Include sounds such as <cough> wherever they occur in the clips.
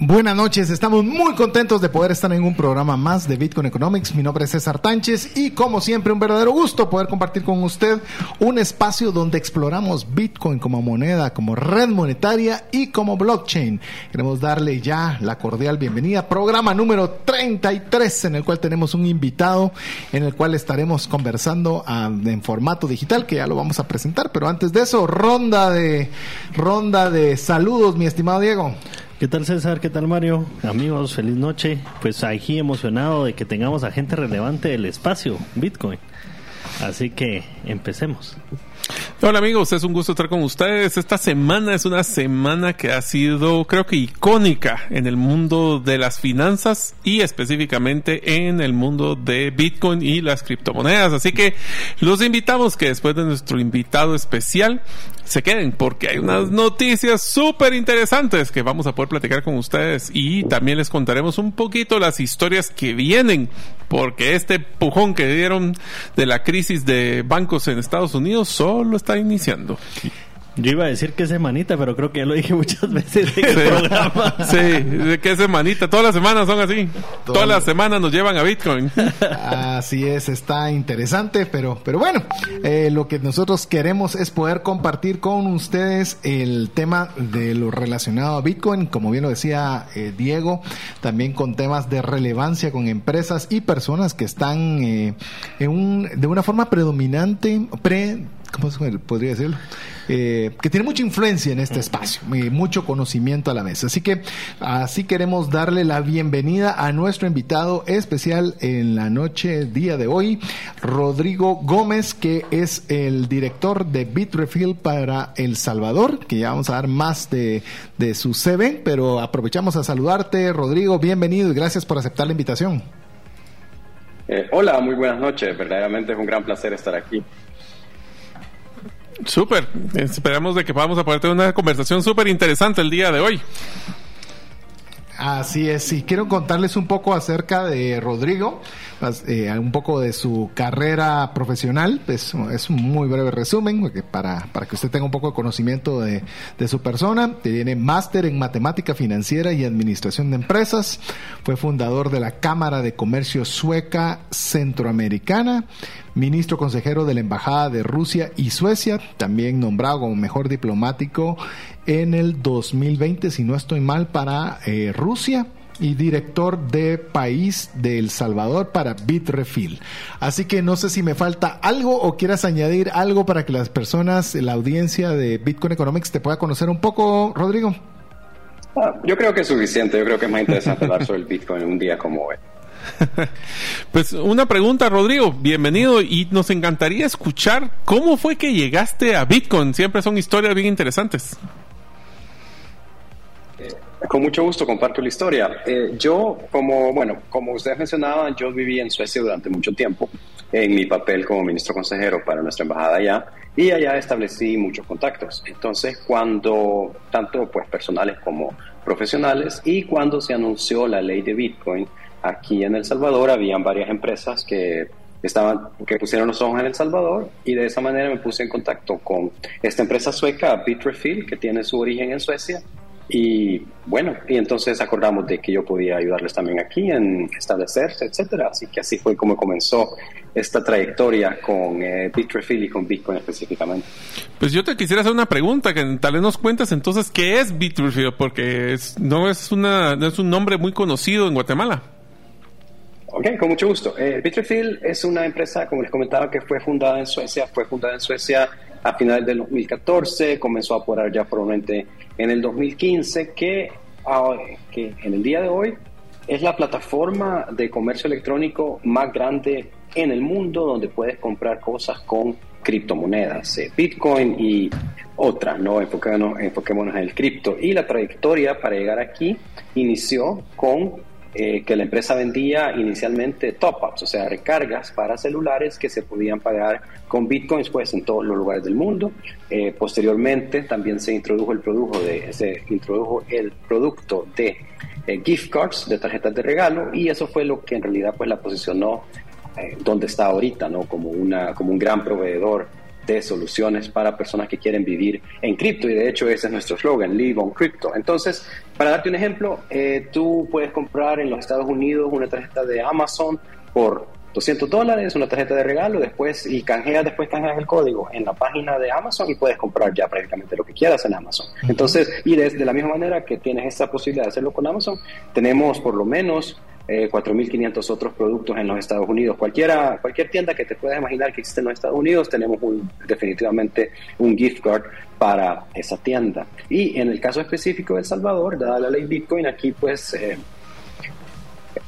Buenas noches, estamos muy contentos de poder estar en un programa más de Bitcoin Economics. Mi nombre es César Tánchez y como siempre un verdadero gusto poder compartir con usted un espacio donde exploramos Bitcoin como moneda, como red monetaria y como blockchain. Queremos darle ya la cordial bienvenida, programa número 33 en el cual tenemos un invitado en el cual estaremos conversando ah, en formato digital que ya lo vamos a presentar, pero antes de eso, ronda de ronda de saludos, mi estimado Diego. ¿Qué tal César? ¿Qué tal Mario? Amigos, feliz noche. Pues aquí emocionado de que tengamos a gente relevante del espacio, Bitcoin. Así que empecemos. Hola amigos, es un gusto estar con ustedes. Esta semana es una semana que ha sido creo que icónica en el mundo de las finanzas y específicamente en el mundo de Bitcoin y las criptomonedas. Así que los invitamos que después de nuestro invitado especial se queden porque hay unas noticias súper interesantes que vamos a poder platicar con ustedes y también les contaremos un poquito las historias que vienen porque este pujón que dieron de la crisis de bancos en Estados Unidos solo está iniciando. Yo iba a decir que semanita, pero creo que ya lo dije <laughs> muchas veces en el sí. programa. <laughs> Sí, de qué semanita. Todas las semanas son así. Todas las semanas nos llevan a Bitcoin. <laughs> Así es, está interesante, pero, pero bueno, eh, lo que nosotros queremos es poder compartir con ustedes el tema de lo relacionado a Bitcoin, como bien lo decía eh, Diego, también con temas de relevancia con empresas y personas que están eh, en un, de una forma predominante, pre ¿cómo podría decirlo? Eh, que tiene mucha influencia en este espacio, mucho conocimiento a la vez. Así que así queremos darle la bienvenida a nuestro invitado especial en la noche, día de hoy, Rodrigo Gómez, que es el director de Bitrefill para El Salvador, que ya vamos a dar más de, de su CV, pero aprovechamos a saludarte, Rodrigo, bienvenido y gracias por aceptar la invitación. Eh, hola, muy buenas noches. Verdaderamente es un gran placer estar aquí. Súper. Esperamos de que poder tener una conversación súper interesante el día de hoy. Así es, y quiero contarles un poco acerca de Rodrigo, eh, un poco de su carrera profesional, pues, es un muy breve resumen para, para que usted tenga un poco de conocimiento de, de su persona. Tiene máster en matemática financiera y administración de empresas, fue fundador de la Cámara de Comercio Sueca Centroamericana, ministro consejero de la Embajada de Rusia y Suecia, también nombrado como mejor diplomático en el 2020, si no estoy mal, para eh, Rusia y director de país de El Salvador para Bitrefill. Así que no sé si me falta algo o quieras añadir algo para que las personas, la audiencia de Bitcoin Economics te pueda conocer un poco, Rodrigo. Ah, yo creo que es suficiente, yo creo que es más interesante hablar sobre el Bitcoin un día como hoy. <laughs> Pues una pregunta, Rodrigo, bienvenido y nos encantaría escuchar cómo fue que llegaste a Bitcoin. Siempre son historias bien interesantes. Con mucho gusto comparto la historia. Eh, yo, como, bueno, como ustedes mencionaban, yo viví en Suecia durante mucho tiempo en mi papel como ministro consejero para nuestra embajada allá y allá establecí muchos contactos. Entonces, cuando, tanto pues personales como profesionales, y cuando se anunció la ley de Bitcoin aquí en El Salvador, habían varias empresas que estaban, que pusieron los ojos en El Salvador y de esa manera me puse en contacto con esta empresa sueca, Bitrefill, que tiene su origen en Suecia y bueno, y entonces acordamos de que yo podía ayudarles también aquí en establecerse, etcétera. Así que así fue como comenzó esta trayectoria con eh, y con Bitcoin específicamente. Pues yo te quisiera hacer una pregunta, que tal vez nos cuentes entonces qué es Bitrefill, porque es, no, es una, no es un nombre muy conocido en Guatemala. Ok, con mucho gusto. Eh, es una empresa, como les comentaba, que fue fundada en Suecia, fue fundada en Suecia a finales del 2014, comenzó a operar ya formalmente en el 2015, que, ah, que en el día de hoy es la plataforma de comercio electrónico más grande en el mundo donde puedes comprar cosas con criptomonedas, eh, Bitcoin y otras, ¿no? Enfoquémonos, enfoquémonos en el cripto. Y la trayectoria para llegar aquí inició con eh, que la empresa vendía inicialmente top-ups, o sea, recargas para celulares que se podían pagar con bitcoins pues, en todos los lugares del mundo. Eh, posteriormente también se introdujo el producto de, se introdujo el producto de eh, gift cards, de tarjetas de regalo, y eso fue lo que en realidad pues, la posicionó donde está ahorita, ¿no? como, una, como un gran proveedor de soluciones para personas que quieren vivir en cripto y de hecho ese es nuestro slogan, Live on Crypto. Entonces, para darte un ejemplo, eh, tú puedes comprar en los Estados Unidos una tarjeta de Amazon por 200 dólares, una tarjeta de regalo, después y canjeas, después canjeas el código en la página de Amazon y puedes comprar ya prácticamente lo que quieras en Amazon. Entonces, y de, de la misma manera que tienes esta posibilidad de hacerlo con Amazon, tenemos por lo menos eh, 4.500 otros productos en los Estados Unidos. Cualquiera, cualquier tienda que te puedas imaginar que existe en los Estados Unidos, tenemos definitivamente un gift card para esa tienda. Y en el caso específico de El Salvador, dada la ley Bitcoin, aquí pues eh,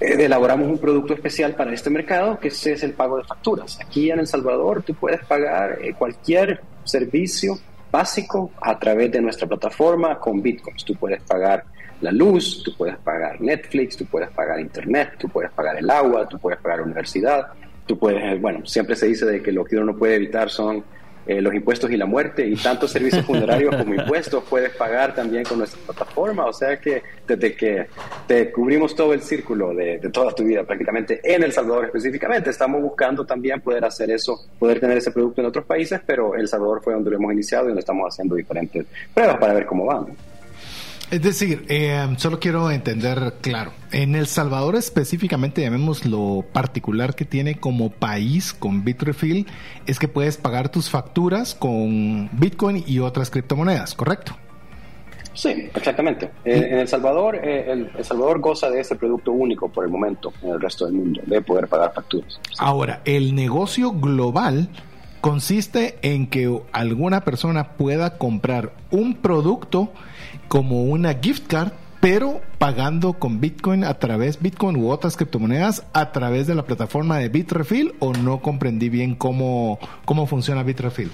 elaboramos un producto especial para este mercado, que es el pago de facturas. Aquí en El Salvador tú puedes pagar eh, cualquier servicio básico a través de nuestra plataforma con bitcoins. Tú puedes pagar la luz, tú puedes pagar Netflix, tú puedes pagar Internet, tú puedes pagar el agua, tú puedes pagar la universidad, tú puedes, eh, bueno, siempre se dice de que lo que uno no puede evitar son eh, los impuestos y la muerte y tantos servicios <laughs> funerarios como impuestos puedes pagar también con nuestra plataforma, o sea que desde que te cubrimos todo el círculo de, de toda tu vida prácticamente en El Salvador específicamente, estamos buscando también poder hacer eso, poder tener ese producto en otros países, pero El Salvador fue donde lo hemos iniciado y donde estamos haciendo diferentes pruebas para ver cómo van. Es decir, eh, solo quiero entender claro, en El Salvador específicamente, llamemos lo particular que tiene como país con Bitrefill, es que puedes pagar tus facturas con Bitcoin y otras criptomonedas, ¿correcto? Sí, exactamente. Eh, en El Salvador, eh, el, Salvador goza de ese producto único por el momento en el resto del mundo, de poder pagar facturas. Ahora, el negocio global consiste en que alguna persona pueda comprar un producto como una gift card, pero pagando con Bitcoin a través Bitcoin u otras criptomonedas a través de la plataforma de Bitrefill o no comprendí bien cómo, cómo funciona Bitrefill.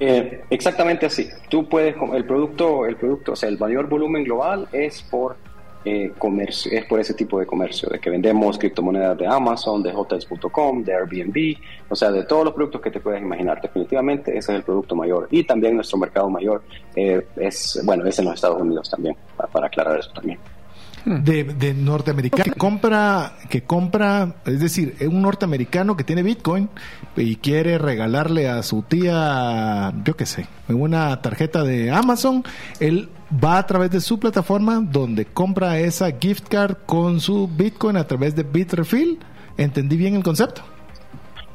Eh, exactamente así. Tú puedes, el producto, el producto, o sea, el mayor volumen global es por eh, comercio, es por ese tipo de comercio, de que vendemos criptomonedas de Amazon, de hotels.com, de Airbnb, o sea, de todos los productos que te puedas imaginar. Definitivamente ese es el producto mayor. Y también nuestro mercado mayor eh, es, bueno, es en los Estados Unidos también, para aclarar eso también de, de norteamericano que compra, que compra, es decir, un norteamericano que tiene Bitcoin y quiere regalarle a su tía, yo qué sé, una tarjeta de Amazon, él va a través de su plataforma donde compra esa gift card con su Bitcoin a través de Bitrefill. ¿Entendí bien el concepto?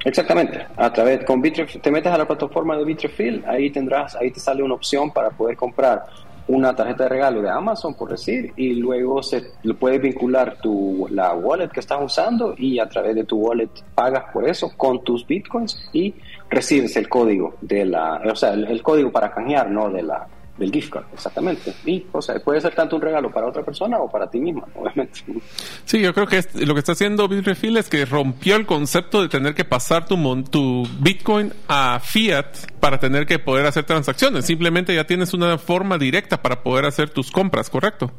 Exactamente. A través con Bitrefill, te metes a la plataforma de Bitrefill, ahí tendrás, ahí te sale una opción para poder comprar una tarjeta de regalo de Amazon, por decir, y luego se le puedes vincular tu, la wallet que estás usando y a través de tu wallet pagas por eso con tus bitcoins y recibes el código de la, o sea, el, código para canjear, ¿no? De la, del gift card, exactamente. Y, o sea, puede ser tanto un regalo para otra persona o para ti misma, <laughs> obviamente. Sí, yo creo que lo que está haciendo Bitrefill es que rompió el concepto de tener que pasar tu, tu Bitcoin a fiat para tener que poder hacer transacciones. Simplemente ya tienes una forma directa para poder hacer tus compras, ¿correcto?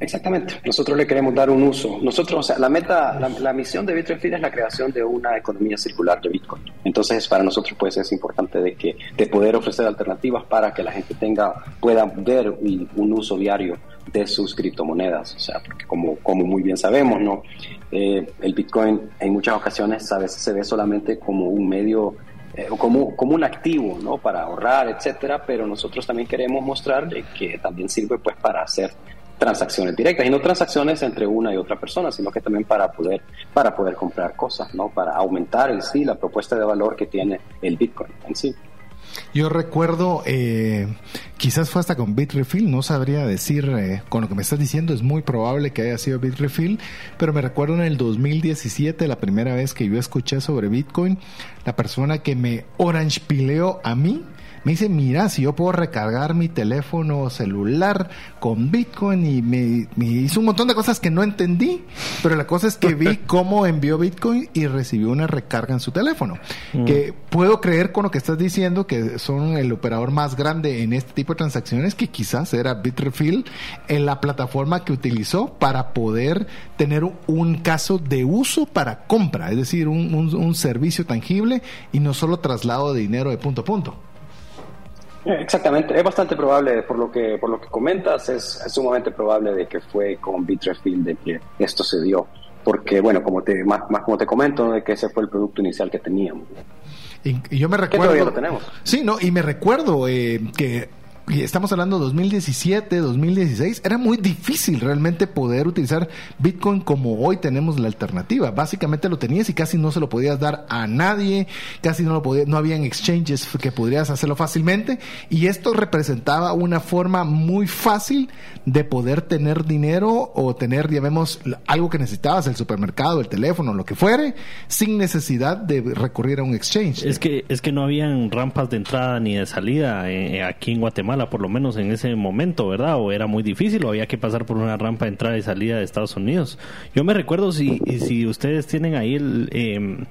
Exactamente. Nosotros le queremos dar un uso. Nosotros, o sea, la meta, la, misión de Bitrefill es la creación de una economía circular de Bitcoin. Entonces, para nosotros, pues, es importante de que de poder ofrecer alternativas para que la gente tenga, pueda ver un, uso diario de sus criptomonedas. O sea, porque como, como muy bien sabemos, ¿no? Eh, el Bitcoin en muchas ocasiones a veces se ve solamente como un medio eh, como, como un activo, ¿no? Para ahorrar, etcétera, pero nosotros también queremos mostrar que también sirve pues para hacer transacciones directas y no transacciones entre una y otra persona, sino que también para poder para poder comprar cosas, ¿no? Para aumentar en sí la propuesta de valor que tiene el Bitcoin en sí. Yo recuerdo, eh, quizás fue hasta con Bitrefill, no sabría decir, eh, con lo que me estás diciendo, es muy probable que haya sido Bitrefill, pero me recuerdo en el 2017, la primera vez que yo escuché sobre Bitcoin, la persona que me orange pileó a mí me dice, mira, si yo puedo recargar mi teléfono celular con Bitcoin y me, hizo un montón de cosas que no entendí, pero la cosa es que vi <laughs> cómo envió Bitcoin y recibió una recarga en su teléfono. Mm. Que puedo creer con lo que estás diciendo, que son el operador más grande en este tipo de transacciones, que quizás era Bitrefill en la plataforma que utilizó para poder tener un caso de uso para compra, es decir, un, un servicio tangible y no solo traslado de dinero de punto a punto. Exactamente, es bastante probable, por lo que por lo que comentas, es, sumamente probable de que fue con Bitrefill de que esto se dio, porque bueno, como te más, más como te comento, de que ese fue el producto inicial que teníamos. Y, yo me recuerdo. Que lo tenemos. Sí, no, y me recuerdo eh, que y estamos hablando de 2017, 2016, era muy difícil realmente poder utilizar Bitcoin como hoy tenemos la alternativa. Básicamente lo tenías y casi no se lo podías dar a nadie, casi no lo podía, no habían exchanges que podrías hacerlo fácilmente y esto representaba una forma muy fácil de poder tener dinero o tener, ya vemos, algo que necesitabas, el supermercado, el teléfono, lo que fuere, sin necesidad de recurrir a un exchange. Es que es que no habían rampas de entrada ni de salida eh, aquí en Guatemala por lo menos en ese momento, ¿verdad? O era muy difícil o había que pasar por una rampa de entrada y salida de Estados Unidos. Yo me recuerdo, si, si ustedes tienen ahí el... Em,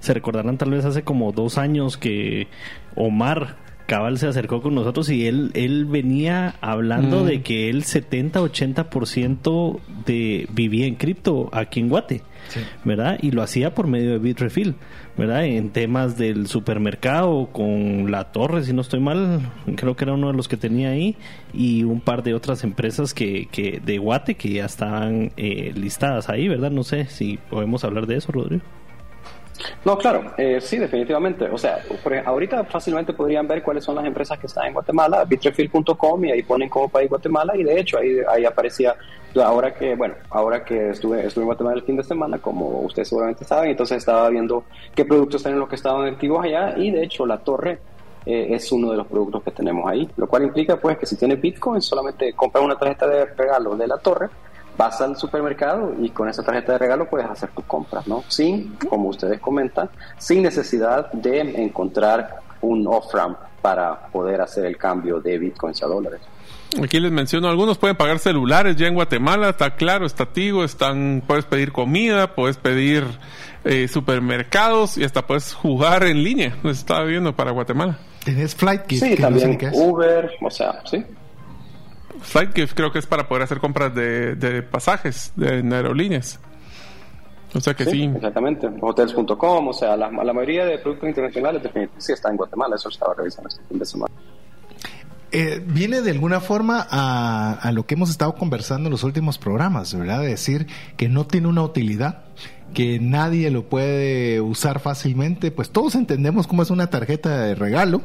se recordarán tal vez hace como dos años que Omar Cabal se acercó con nosotros y él, él venía hablando mm. de que él 70-80% de vivía en cripto aquí en Guate, ¿verdad? Y lo hacía por medio de Bitrefill, ¿verdad? En temas del supermercado con La Torre, si no estoy mal, creo que era uno de los que tenía ahí y un par de otras empresas que, que de Guate que ya estaban eh, listadas ahí, ¿verdad? No sé si podemos hablar de eso, Rodrigo. No, claro, eh, sí, definitivamente. O sea, ahorita fácilmente podrían ver cuáles son las empresas que están en Guatemala, bitrefill.com y ahí ponen como país Guatemala y de hecho ahí, ahí aparecía, ahora que, bueno, ahora que estuve, estuve en Guatemala el fin de semana, como ustedes seguramente saben, entonces estaba viendo qué productos están en los que estaban activos allá y de hecho la torre eh, es uno de los productos que tenemos ahí, lo cual implica pues que si tienes Bitcoin solamente compra una tarjeta de regalo de la torre vas al supermercado y con esa tarjeta de regalo puedes hacer tus compras, ¿no? Sin, como ustedes comentan, sin necesidad de encontrar un off-ramp para poder hacer el cambio de bitcoins a dólares. Aquí les menciono, algunos pueden pagar celulares ya en Guatemala, está claro, está Tigo, están, puedes pedir comida, puedes pedir eh, supermercados y hasta puedes jugar en línea, lo estaba viendo para Guatemala. Tienes Flight Sí, también Uber, o sea, sí. Flightgift creo que es para poder hacer compras de, pasajes de, aerolíneas. O sea que sí. Exactamente. Hotels.com, o sea, la, mayoría de productos internacionales definitivamente sí está en Guatemala. Eso estaba revisando este fin de semana. Eh, viene de alguna forma a, a, lo que hemos estado conversando en los últimos programas, ¿verdad? De decir que no tiene una utilidad, que nadie lo puede usar fácilmente, pues todos entendemos cómo es una tarjeta de regalo,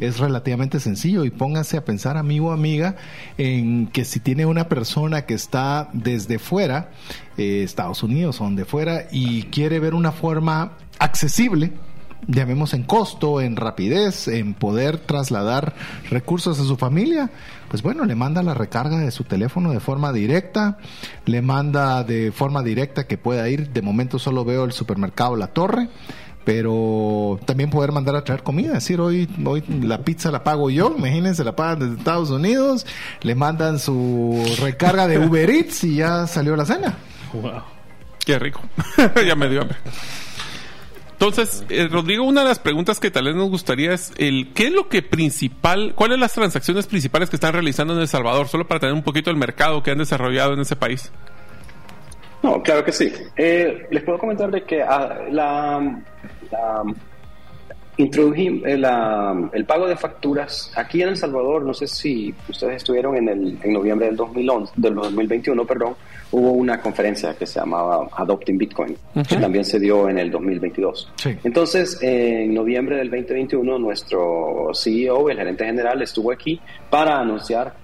es relativamente sencillo y póngase a pensar amigo o amiga en que si tiene una persona que está desde fuera, eh, Estados Unidos o donde fuera, y quiere ver una forma accesible, llamemos en costo, en rapidez, en poder trasladar recursos a su familia, pues bueno, le manda la recarga de su teléfono de forma directa, le manda de forma directa que pueda ir, de momento solo veo el supermercado La Torre, pero también poder mandar a traer comida, es decir, hoy, hoy la pizza la pago yo, imagínense, la pagan desde Estados Unidos, le mandan su recarga de Uber Eats y ya salió la cena. Wow. Qué rico. <laughs> ya me dio hambre. Entonces, eh, Rodrigo, una de las preguntas que tal vez nos gustaría es el qué es lo que principal, cuáles las transacciones principales que están realizando en El Salvador, solo para tener un poquito el mercado que han desarrollado en ese país. No, claro que sí. Eh, les puedo comentar de que ah, la, introdujimos eh, el pago de facturas aquí en El Salvador. No sé si ustedes estuvieron en, el, en noviembre del 2011, del 2021, perdón hubo una conferencia que se llamaba Adopting Bitcoin, que también se dio en el 2022. Entonces, en noviembre del 2021, nuestro CEO, el gerente general, estuvo aquí para anunciar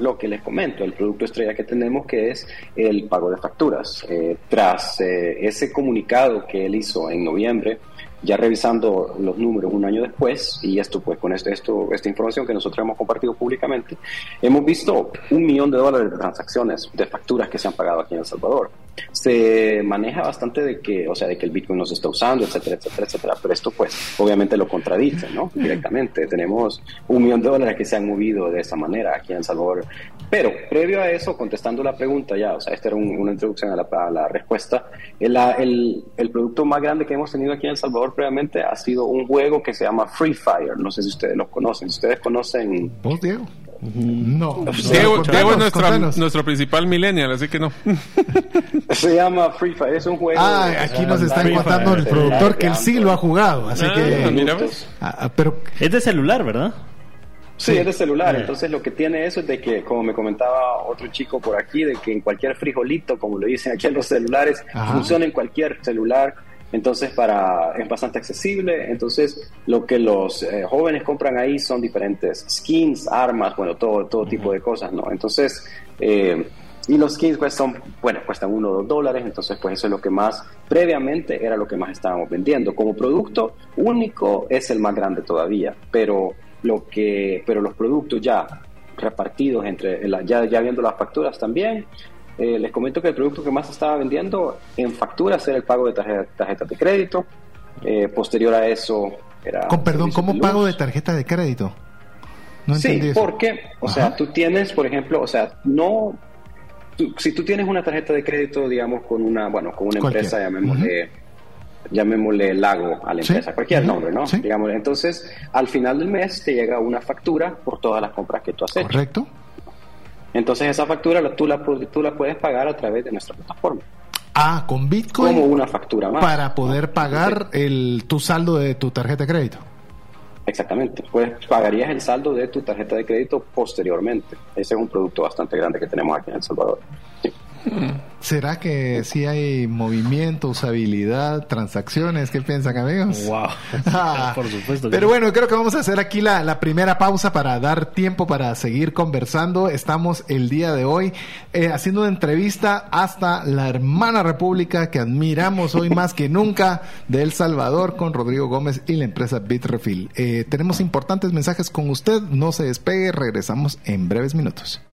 lo que les comento, el producto estrella que tenemos, que es el pago de facturas. Eh, tras eh, ese comunicado que él hizo en noviembre, ya revisando los números un año después, y esto pues con esto, esto, esta información que nosotros hemos compartido públicamente, hemos visto un millón de dólares de transacciones, de facturas que se han pagado aquí en El Salvador. Se maneja bastante de que, o sea, de que el Bitcoin no se está usando, etcétera, etcétera, etcétera. Pero esto, pues, obviamente lo contradice, ¿no? Directamente. Tenemos un millón de dólares que se han movido de esa manera aquí en El Salvador. Pero, previo a eso, contestando la pregunta ya, o sea, esta era una introducción a la, respuesta, el, el, el, producto más grande que hemos tenido aquí en El Salvador previamente ha sido un juego que se llama Free Fire. No sé si ustedes lo conocen. Si ustedes conocen... ¿Vos, Diego? No. Diego, es nuestro principal millennial, así que no. <laughs> Se llama Free Fire, es un juego. Ah, aquí nos están contando el productor que él sí lo ha jugado, así ah, que. Ah, ah, pero es de celular, ¿verdad? Sí, es de celular. Entonces lo que tiene eso es de que, como me comentaba otro chico por aquí, de que en cualquier frijolito, como lo dicen aquí en los celulares, funciona en cualquier celular entonces, para, es bastante accesible. Entonces, lo que los eh, jóvenes compran ahí son diferentes skins, armas, bueno, todo, todo tipo de cosas, ¿no? Entonces, eh, y los skins cuestan, bueno, cuestan uno o dos dólares, entonces pues eso es lo que más, previamente era lo que más estábamos vendiendo. Como producto único es el más grande todavía, pero, lo que, pero los productos ya repartidos entre, ya, ya viendo las facturas también, eh, les comento que el producto que más estaba vendiendo en facturas era el pago de tarjetas de crédito. Eh, posterior a eso era... Con perdón, ¿cómo pago de tarjeta de crédito? No sí, porque, o sea, tú tienes, por ejemplo, o sea, no... si tú tienes una tarjeta de crédito, digamos, con una, bueno, con una empresa, llamémosle... llamémosle Lago a la empresa, cualquier nombre, ¿no? Digamos, entonces, al final del mes te llega una factura por todas las compras que tú has hecho. Correcto. Entonces esa factura tú la, tú la puedes pagar a través de nuestra plataforma. Ah, con Bitcoin. Como una factura más. Para poder pagar el, tu saldo de tu tarjeta de crédito. Exactamente. Pues pagarías el saldo de tu tarjeta de crédito posteriormente. Ese es un producto bastante grande que tenemos aquí en El Salvador. ¿Será que si hay movimiento, usabilidad, transacciones? ¿Qué piensan, amigos? Wow. <laughs> <laughs> Por supuesto. Pero bueno, creo que vamos a hacer aquí la, primera pausa para dar tiempo para seguir conversando. Estamos el día de hoy eh, haciendo una entrevista hasta la hermana república que admiramos hoy más que nunca de El Salvador con Rodrigo Gómez y la empresa Bitrefill. Eh, tenemos importantes mensajes con usted. No se despegue. Regresamos en breves minutos.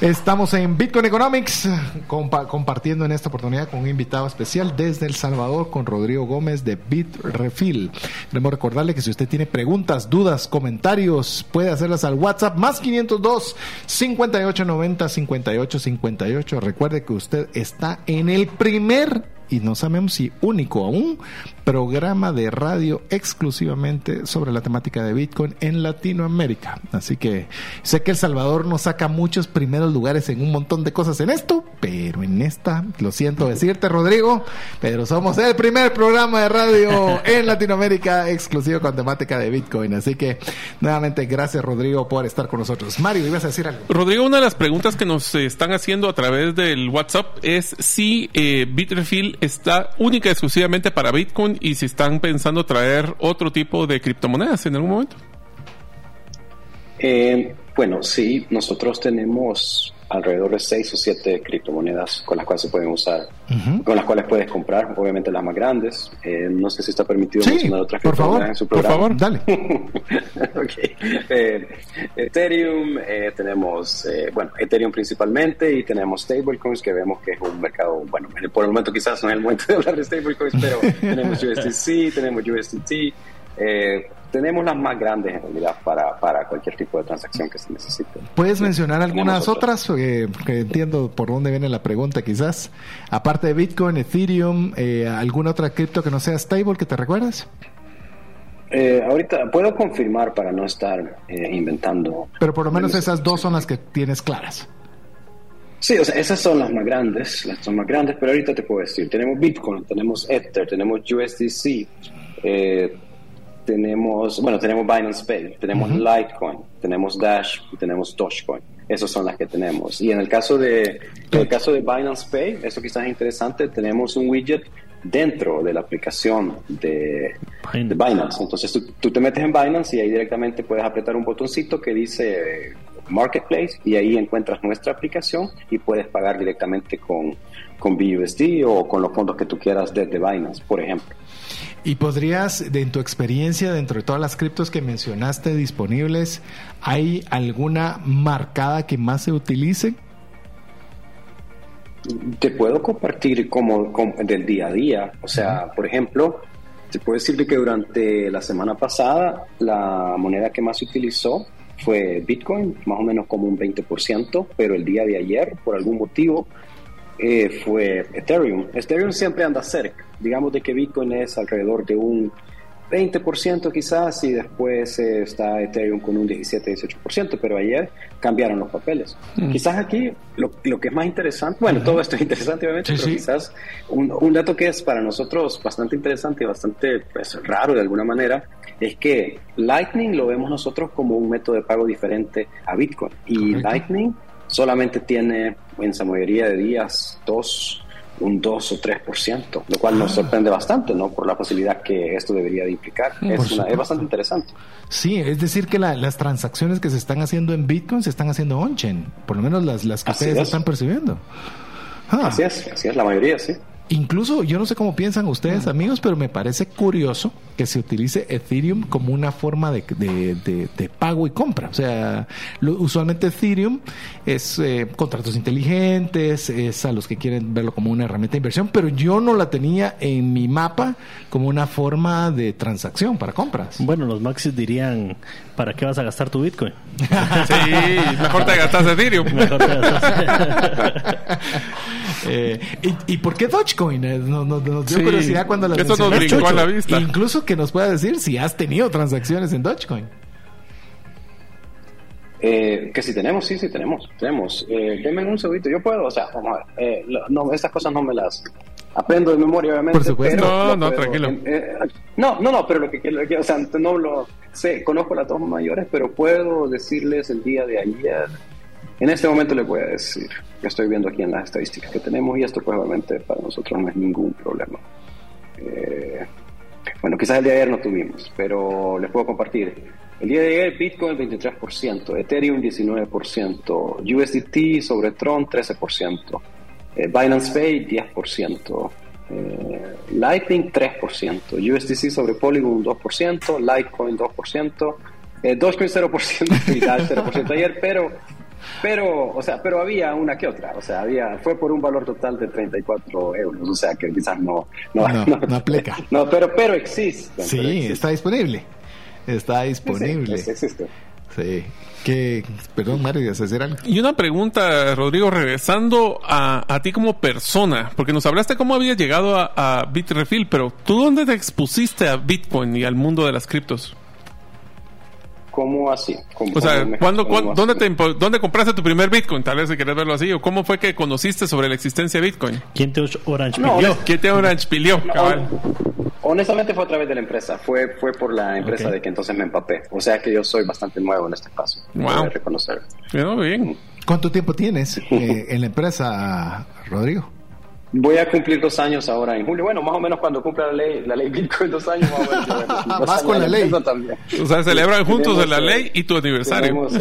Estamos en Bitcoin Economics compartiendo en esta oportunidad con un invitado especial desde El Salvador con Rodrigo Gómez de Bitrefill. Queremos recordarle que si usted tiene preguntas, dudas, comentarios, puede hacerlas al WhatsApp más 502 5890 5858. Recuerde que usted está en el primer y no sabemos si único aún programa de radio exclusivamente sobre la temática de Bitcoin en Latinoamérica. Así que sé que El Salvador nos saca muchos primeros lugares en un montón de cosas en esto, pero en esta, lo siento decirte Rodrigo, pero somos el primer programa de radio <laughs> en Latinoamérica exclusivo con temática de Bitcoin. Así que nuevamente gracias Rodrigo por estar con nosotros. Mario, ibas a decir algo. Rodrigo, una de las preguntas que nos están haciendo a través del WhatsApp es si eh, Bitrefill está única y exclusivamente para Bitcoin y si están pensando traer otro tipo de criptomonedas en algún momento. Eh, bueno, sí, nosotros tenemos alrededor de seis o siete criptomonedas con las cuales se pueden usar, con las cuales puedes comprar, obviamente las más grandes. Eh, no sé si está permitido mencionar otras criptomonedas en su programa. Por favor, dale. <laughs> Eh, Ethereum, tenemos, bueno, Ethereum principalmente y tenemos stablecoins que vemos que es un mercado, bueno, por el momento quizás no es el momento de hablar de stablecoins, pero <laughs> tenemos USDC, tenemos USDT. Eh, tenemos las más grandes en realidad para, para cualquier tipo de transacción que se necesite. ¿Puedes mencionar algunas otras? Eh, que entiendo por dónde viene la pregunta quizás. Aparte de Bitcoin, Ethereum, eh, ¿alguna otra cripto que no sea stable que te recuerdes? Eh, ahorita puedo confirmar para no estar eh, inventando. Pero por lo menos esas dos son las que tienes claras. Sí, o sea, esas son las más grandes, las son más grandes, pero ahorita te puedo decir, tenemos Bitcoin, tenemos Ether, tenemos USDC, eh, tenemos, bueno, tenemos Binance Pay, tenemos Litecoin, tenemos Dash y tenemos Dogecoin. Esas son las que tenemos. Y en el caso de, en el caso de Binance Pay, eso quizás es interesante, tenemos un widget dentro de la aplicación de, de Binance. Entonces tú, tú, te metes en Binance y ahí directamente puedes apretar un botoncito que dice Marketplace y ahí encuentras nuestra aplicación y puedes pagar directamente con, con BUSD o con los fondos que tú quieras desde Binance, por ejemplo. ¿Y podrías, en tu experiencia, dentro de todas las criptos que mencionaste disponibles, ¿hay alguna marcada que más se utilice? Te puedo compartir como, como del día a día. O sea, por ejemplo, te puedo decir que durante la semana pasada la moneda que más se utilizó fue Bitcoin, más o menos como un 20%, pero el día de ayer, por algún motivo, eh, fue Ethereum. Ethereum siempre anda cerca. Digamos de que Bitcoin es alrededor de un 20% quizás y después eh, está Ethereum con un 17-18%, pero ayer cambiaron los papeles. Mm. Quizás aquí lo, lo, que es más interesante, bueno, todo esto es interesante obviamente, sí, pero sí. quizás un, un, dato que es para nosotros bastante interesante y bastante pues, raro de alguna manera, es que Lightning lo vemos nosotros como un método de pago diferente a Bitcoin y Correcto. Lightning solamente tiene en su mayoría de días dos un 2 o 3%, lo cual nos sorprende bastante, ¿no? Por la facilidad que esto debería de implicar. es, una, es, bastante interesante. Sí, es decir que la, las transacciones que se están haciendo en Bitcoin se están haciendo on-chain, por lo menos las, las que así ustedes es. están percibiendo. Ah. Así es, así es, la mayoría, sí. Incluso, yo no sé cómo piensan ustedes, amigos, pero me parece curioso que se utilice Ethereum como una forma de, de, de, de pago y compra. O sea, lo, usualmente Ethereum es eh, contratos inteligentes, es a los que quieren verlo como una herramienta de inversión, pero yo no la tenía en mi mapa como una forma de transacción para compras. Bueno, los maxis dirían, ¿para qué vas a gastar tu Bitcoin? <laughs> sí, mejor te gastas Ethereum. <laughs> Mejor te gastas. <laughs> eh, ¿y, ¿y, por qué Dogecoin? Eh, Nos, nos, nos dio sí, curiosidad cuando las Eso nos brincó a la vista. Incluso que nos pueda decir si has tenido transacciones en Dogecoin. Eh, que si tenemos, sí, sí tenemos, tenemos. Eh, denme un segundito, yo puedo, o sea, vamos a ver, eh, no, estas cosas no me las aprendo de memoria, obviamente. Por supuesto, no, no, puedo, tranquilo. Eh, no, no, no, pero lo que, lo que, o sea, no lo sé, conozco las dos mayores, pero puedo decirles el día de ayer, en este momento les voy a decir, estoy viendo aquí en las estadísticas que tenemos y esto pues obviamente para nosotros no es ningún problema. Eh, bueno, quizás el día de ayer no tuvimos, pero les puedo compartir. El día de ayer Bitcoin 23%, Ethereum 19%, USDT sobre Tron 13%, eh, Binance Pay 10%, eh, Lightning 3%, USDC sobre Polygon 2%, Litecoin 2%, eh, Dogecoin 0% y Dash 0% ayer, pero pero, o sea, pero había una que otra, o sea, había, fue por un valor total de 34 euros, o sea, que quizás no, no, no, no, no aplica. <laughs> No, pero, pero existe. Sí, pero existe. está disponible. Está disponible. Sí, existe. Sí. Que, perdón, Mario, ¿vas a hacer algo? Y una pregunta, Rodrigo, regresando a, a, ti como persona, porque nos hablaste cómo habías llegado a, a Bitrefill, pero ¿tú dónde te expusiste a Bitcoin y al mundo de las criptos? ¿Cómo así? ¿Cómo, o sea, ¿cuándo, ¿cuándo, ¿dónde, te, ¿dónde compraste tu primer Bitcoin? Tal vez si querés verlo así. ¿O cómo fue que conociste sobre la existencia de Bitcoin? ¿Quién te orange no, pilió? ¿Quién te orange pilió? No, cabal? Honestamente fue a través de la empresa. Fue, fue por la empresa okay. de que entonces me empapé. O sea que yo soy bastante nuevo en este caso. Wow. reconocer. Bueno, bien. ¿Cuánto tiempo tienes <laughs> eh, en la empresa, Rodrigo? Voy a cumplir dos años ahora en julio. Bueno, más o menos cuando cumpla la ley, la ley Bitcoin dos años, más o menos. <laughs> Dos más con la ley. También. O sea, celebran juntos en la ley y tu aniversario. El,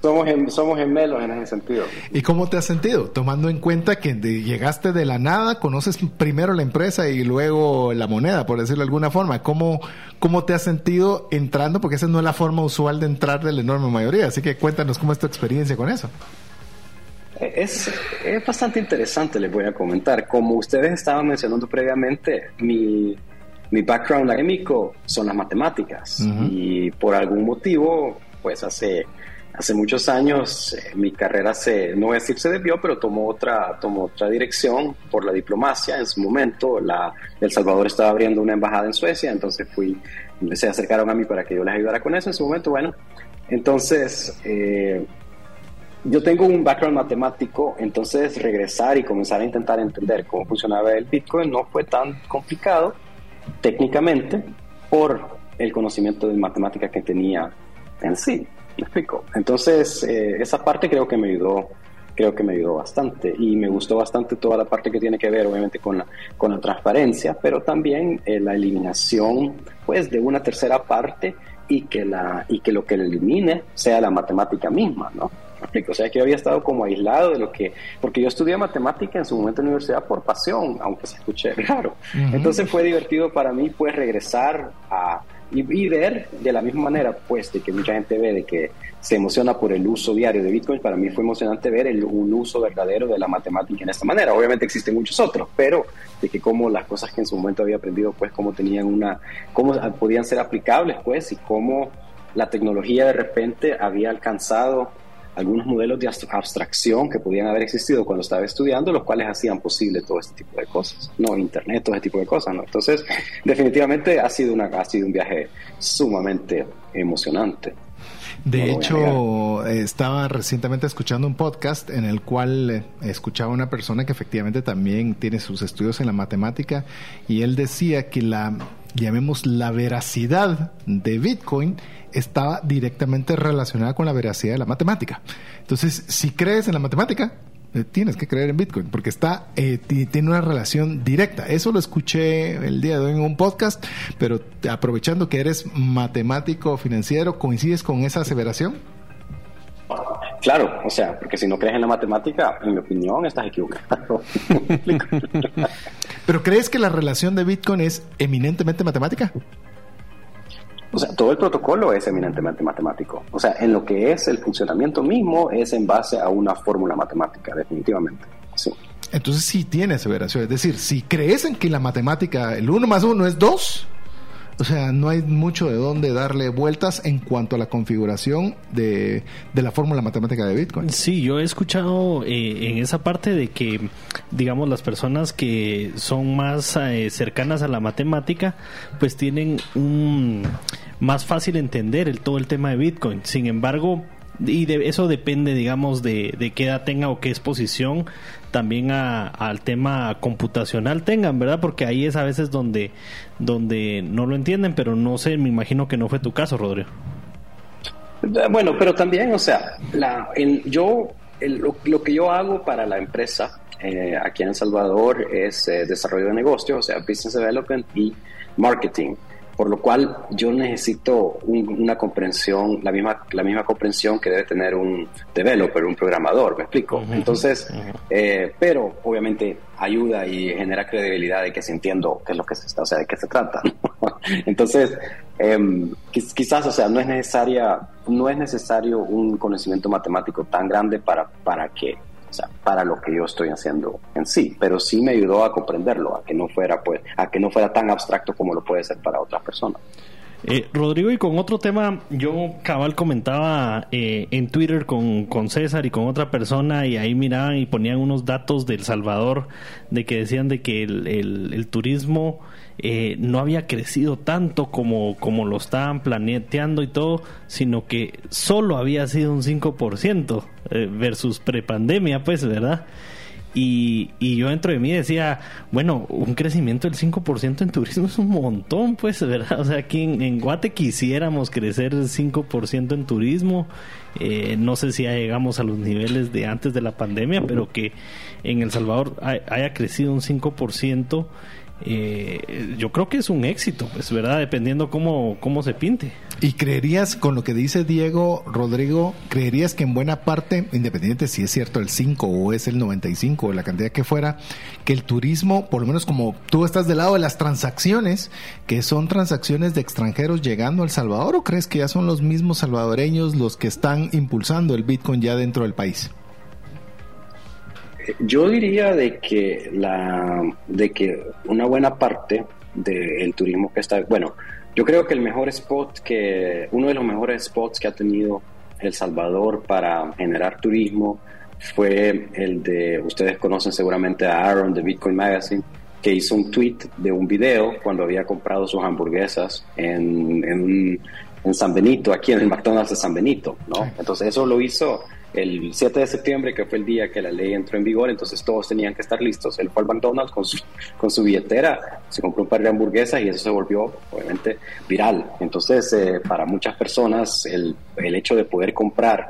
somos, en, somos gemelos en ese sentido. ¿Y cómo te has sentido? Tomando en cuenta que de, llegaste de la nada, conoces primero la empresa y luego la moneda, por decirlo de alguna forma. ¿Cómo, cómo te has sentido entrando? Porque esa no es la forma usual de entrar de la enorme mayoría. Así que cuéntanos cómo es tu experiencia con eso. Es, es, bastante interesante, les voy a comentar. Como ustedes estaban mencionando previamente, mi, mi background académico son las matemáticas. Uh -huh. Y por algún motivo, pues hace hace muchos años eh, mi carrera se, no voy a decir se desvió, pero tomó otra, tomó otra dirección por la diplomacia. En su momento, la, El Salvador estaba abriendo una embajada en Suecia, entonces fui, se acercaron a mí para que yo les ayudara con eso. En su momento, bueno, entonces eh, yo tengo un background matemático, entonces regresar y comenzar a intentar entender cómo funcionaba el Bitcoin no fue tan complicado técnicamente por el conocimiento de matemática que tenía en sí. ¿Me explico? Entonces, eh, esa parte creo que me ayudó creo que me ayudó bastante y me gustó bastante toda la parte que tiene que ver obviamente con la, con la transparencia, pero también eh, la eliminación pues de una tercera parte y que, la, y que lo que elimine sea la matemática misma, ¿no? O sea, que yo había estado como aislado de lo que, porque yo estudié matemática en su momento en la universidad por pasión, aunque se escuche <laughs> raro. Entonces fue divertido para mí pues regresar a, y, ver de la misma manera, pues, de que mucha gente ve de que se emociona por el uso diario de Bitcoin, para mí fue emocionante ver el, un uso verdadero de la matemática en esta manera. Obviamente existen muchos otros, pero de que como las cosas que en su momento había aprendido, pues, cómo tenían una, cómo podían ser aplicables, pues, y cómo la tecnología de repente había alcanzado algunos modelos de abstracción que podían haber existido cuando estaba estudiando, los cuales hacían posible todo este tipo de cosas, no internet, todo este tipo de cosas, ¿no? Entonces, <laughs> definitivamente ha sido una ha sido un viaje sumamente emocionante. De hecho, estaba recientemente escuchando un podcast en el cual eh, escuchaba una persona que efectivamente también tiene sus estudios en la matemática y él decía que la, llamemos la veracidad de Bitcoin estaba directamente relacionada con la veracidad de la matemática. Entonces, si crees en la matemática, tienes que creer en Bitcoin porque está eh, tiene una relación directa. Eso lo escuché el día de hoy en un podcast, pero aprovechando que eres matemático financiero, ¿coincides con esa aseveración? Claro, o sea, porque si no crees en la matemática, en mi opinión, estás equivocado. <laughs> ¿Pero crees que la relación de Bitcoin es eminentemente matemática? O sea, todo el protocolo es eminentemente matemático. O sea, en lo que es el funcionamiento mismo es en base a una fórmula matemática, definitivamente. Sí. Entonces sí tiene aseveración. Es decir, si crees en que la matemática, el 1 más 1 es 2, o sea, no hay mucho de dónde darle vueltas en cuanto a la configuración de, la fórmula matemática de Bitcoin. Sí, yo he escuchado eh, en esa parte de que, digamos, las personas que son más eh, cercanas a la matemática, pues tienen un más fácil entender el, todo el tema de Bitcoin. Sin embargo, y de, eso depende, digamos, de, de, qué edad tenga o qué exposición también al tema computacional tengan, ¿verdad? Porque ahí es a veces donde, donde no lo entienden, pero no sé, me imagino que no fue tu caso, Rodrigo. Eh, bueno, pero también, o sea, la, yo, lo, que yo hago para la empresa eh, aquí en El Salvador es eh, desarrollo de negocios, o sea, business development y marketing por lo cual yo necesito una comprensión, la misma, la misma comprensión que debe tener un developer, un programador, ¿me explico? Entonces, eh, pero obviamente ayuda y genera credibilidad de que se entiendo qué es lo que se está, o sea, de qué se trata. <laughs> Entonces, em, quizás, o sea, no es necesaria, no es necesario un conocimiento matemático tan grande para, para que para lo que yo estoy haciendo en sí, pero sí me ayudó a comprenderlo, a que no fuera pues, a que no fuera tan abstracto como lo puede ser para otras personas. Eh, Rodrigo, y con otro tema, yo cabal comentaba eh, en Twitter con, con, César y con otra persona y ahí miraban y ponían unos datos del Salvador de que decían de que el, el turismo eh, no había crecido tanto como, como lo estaban planeando y todo, sino que solo había sido un 5% eh, versus prepandemia, pues, ¿verdad? Y, y, yo dentro de mí decía, bueno, un crecimiento del 5% en turismo es un montón, pues, ¿verdad? O sea, aquí en, Guate quisiéramos crecer el 5% en turismo. Eh, no sé si ya llegamos a los niveles de antes de la pandemia, pero que en El Salvador haya crecido un 5% eh, yo creo que es un éxito, pues, ¿verdad? Dependiendo cómo, cómo se pinte. ¿Y creerías, con lo que dice Diego, Rodrigo, creerías que en buena parte, independiente si es cierto el 5 o es el 95 o la cantidad que fuera, que el turismo, por lo menos como tú estás del lado de las transacciones, que son transacciones de extranjeros llegando a El Salvador, o crees que ya son los mismos salvadoreños los que están impulsando el Bitcoin ya dentro del país? Yo diría de que la de que una buena parte del turismo que está, bueno, yo creo que el mejor spot que uno de los mejores spots que ha tenido El Salvador para generar turismo fue el de, ustedes conocen seguramente a Aaron de Bitcoin Magazine, que hizo un tweet de un video cuando había comprado sus hamburguesas en, en, en San Benito, aquí en el McDonald's de San Benito, ¿no? Entonces eso lo hizo el 7 de septiembre, que fue el día que la ley entró en vigor, entonces todos tenían que estar listos. Él fue al McDonald's con su, con su billetera, se compró un par de hamburguesas y eso se volvió, obviamente, viral. Entonces, eh, para muchas personas, el, el hecho de poder comprar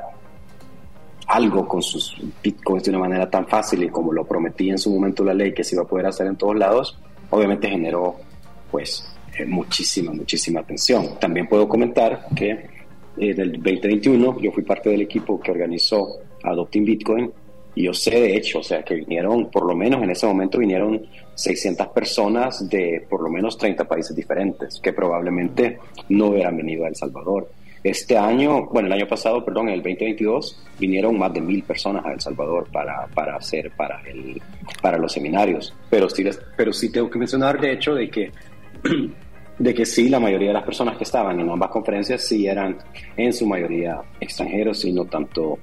algo con sus bitcoins de una manera tan fácil y como lo prometía en su momento la ley que se iba a poder hacer en todos lados, obviamente generó, pues, eh, muchísima, muchísima atención. También puedo comentar que eh, del 2021, yo fui parte del equipo que organizó Adopting Bitcoin y yo sé de hecho, o sea, que vinieron, por lo menos en ese momento vinieron 600 personas de por lo menos 30 países diferentes, que probablemente no hubieran venido a El Salvador. Este año, bueno, el año pasado, perdón, en el 2022, vinieron más de mil personas a El Salvador para, para hacer, para, el, para los seminarios. Pero sí, pero sí tengo que mencionar, de hecho, de que <clears throat> de que sí, la mayoría de las personas que estaban en ambas conferencias sí eran en su mayoría extranjeros y no tanto,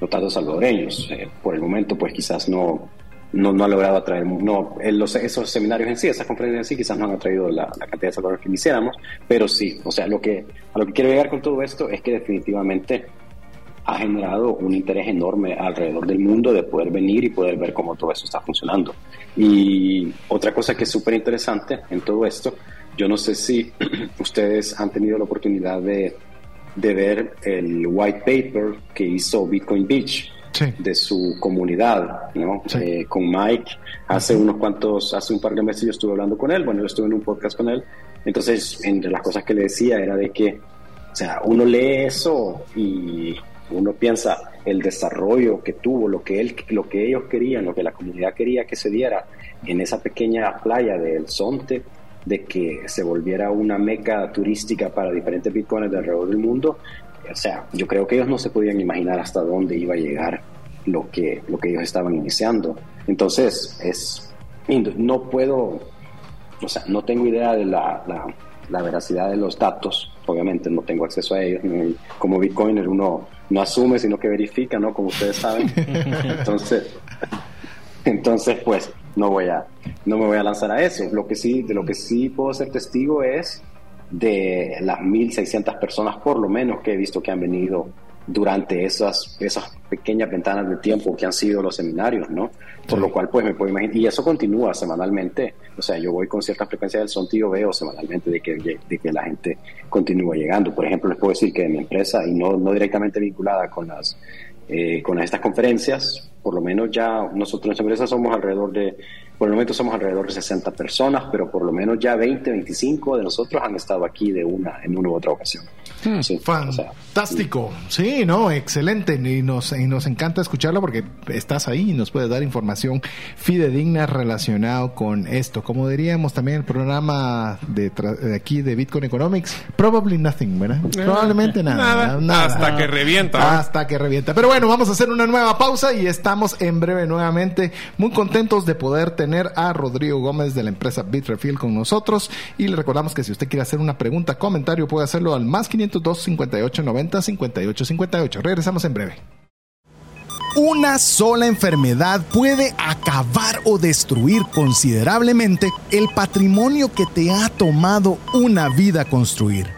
no tanto salvadoreños. Eh, por el momento, pues quizás no, no, no ha logrado atraer, no, los, esos seminarios en sí, esas conferencias en sí, quizás no han atraído la, cantidad de salvadores que quisiéramos, pero sí, o sea, lo que, a lo que quiero llegar con todo esto es que definitivamente ha generado un interés enorme alrededor del mundo de poder venir y poder ver cómo todo eso está funcionando. Y otra cosa que es súper interesante en todo esto yo no sé si <clears throat> ustedes han tenido la oportunidad de, de ver el white paper que hizo Bitcoin Beach. de su comunidad, ¿no? Eh, con Mike. Hace unos cuantos, hace un par de meses yo estuve hablando con él, bueno, yo estuve en un podcast con él, entonces entre las cosas que le decía era de que, o sea, uno lee eso y uno piensa el desarrollo que tuvo, lo que él, lo que ellos querían, lo que la comunidad quería que se diera en esa pequeña playa del Sonte, de que se volviera una meca turística para diferentes bitcoins de alrededor del mundo, o sea, yo creo que ellos no se podían imaginar hasta dónde iba a llegar lo que, lo que ellos estaban iniciando. Entonces, es, no puedo, o sea, no tengo idea de la, la, veracidad de los datos, obviamente no tengo acceso a ellos, como bitcoiner uno no asume, sino que verifica, ¿no? Como ustedes saben. <laughs> Entonces, entonces pues no voy a, no me voy a lanzar a eso. Lo que sí, de lo que sí puedo ser testigo es de las 1.600 personas por lo menos que he visto que han venido durante esas, esas pequeñas ventanas de tiempo que han sido los seminarios, ¿no? Por lo cual, pues me puedo imaginar, y eso continúa semanalmente, o sea, yo voy con cierta frecuencia del son y veo semanalmente de que, de que la gente continúa llegando. Por ejemplo, les puedo decir que en mi empresa, y no, no directamente vinculada con las eh, con estas conferencias, por lo menos ya nosotros en nuestra empresa somos alrededor de por el momento somos alrededor de 60 personas, pero por lo menos ya 20, 25 de nosotros han estado aquí de una en una u otra ocasión. Hmm, fantástico. sí, no, excelente. Y nos, y nos encanta escucharlo porque estás ahí y nos puedes dar información fidedigna relacionado con esto. Como diríamos también el programa de, aquí de Bitcoin Economics, probably nothing, ¿verdad? Eh, Probablemente nada, nada, Hasta que revienta. Hasta que revienta. Pero bueno, vamos a hacer una nueva pausa y estamos en breve nuevamente muy contentos de poder tener a Rodrigo Gómez de la empresa Bitrefill con nosotros y le recordamos que si usted quiere hacer una pregunta, comentario, puede hacerlo al más 502 58 90 58 58. Regresamos en breve. Una sola enfermedad puede acabar o destruir considerablemente el patrimonio que te ha tomado una vida construir.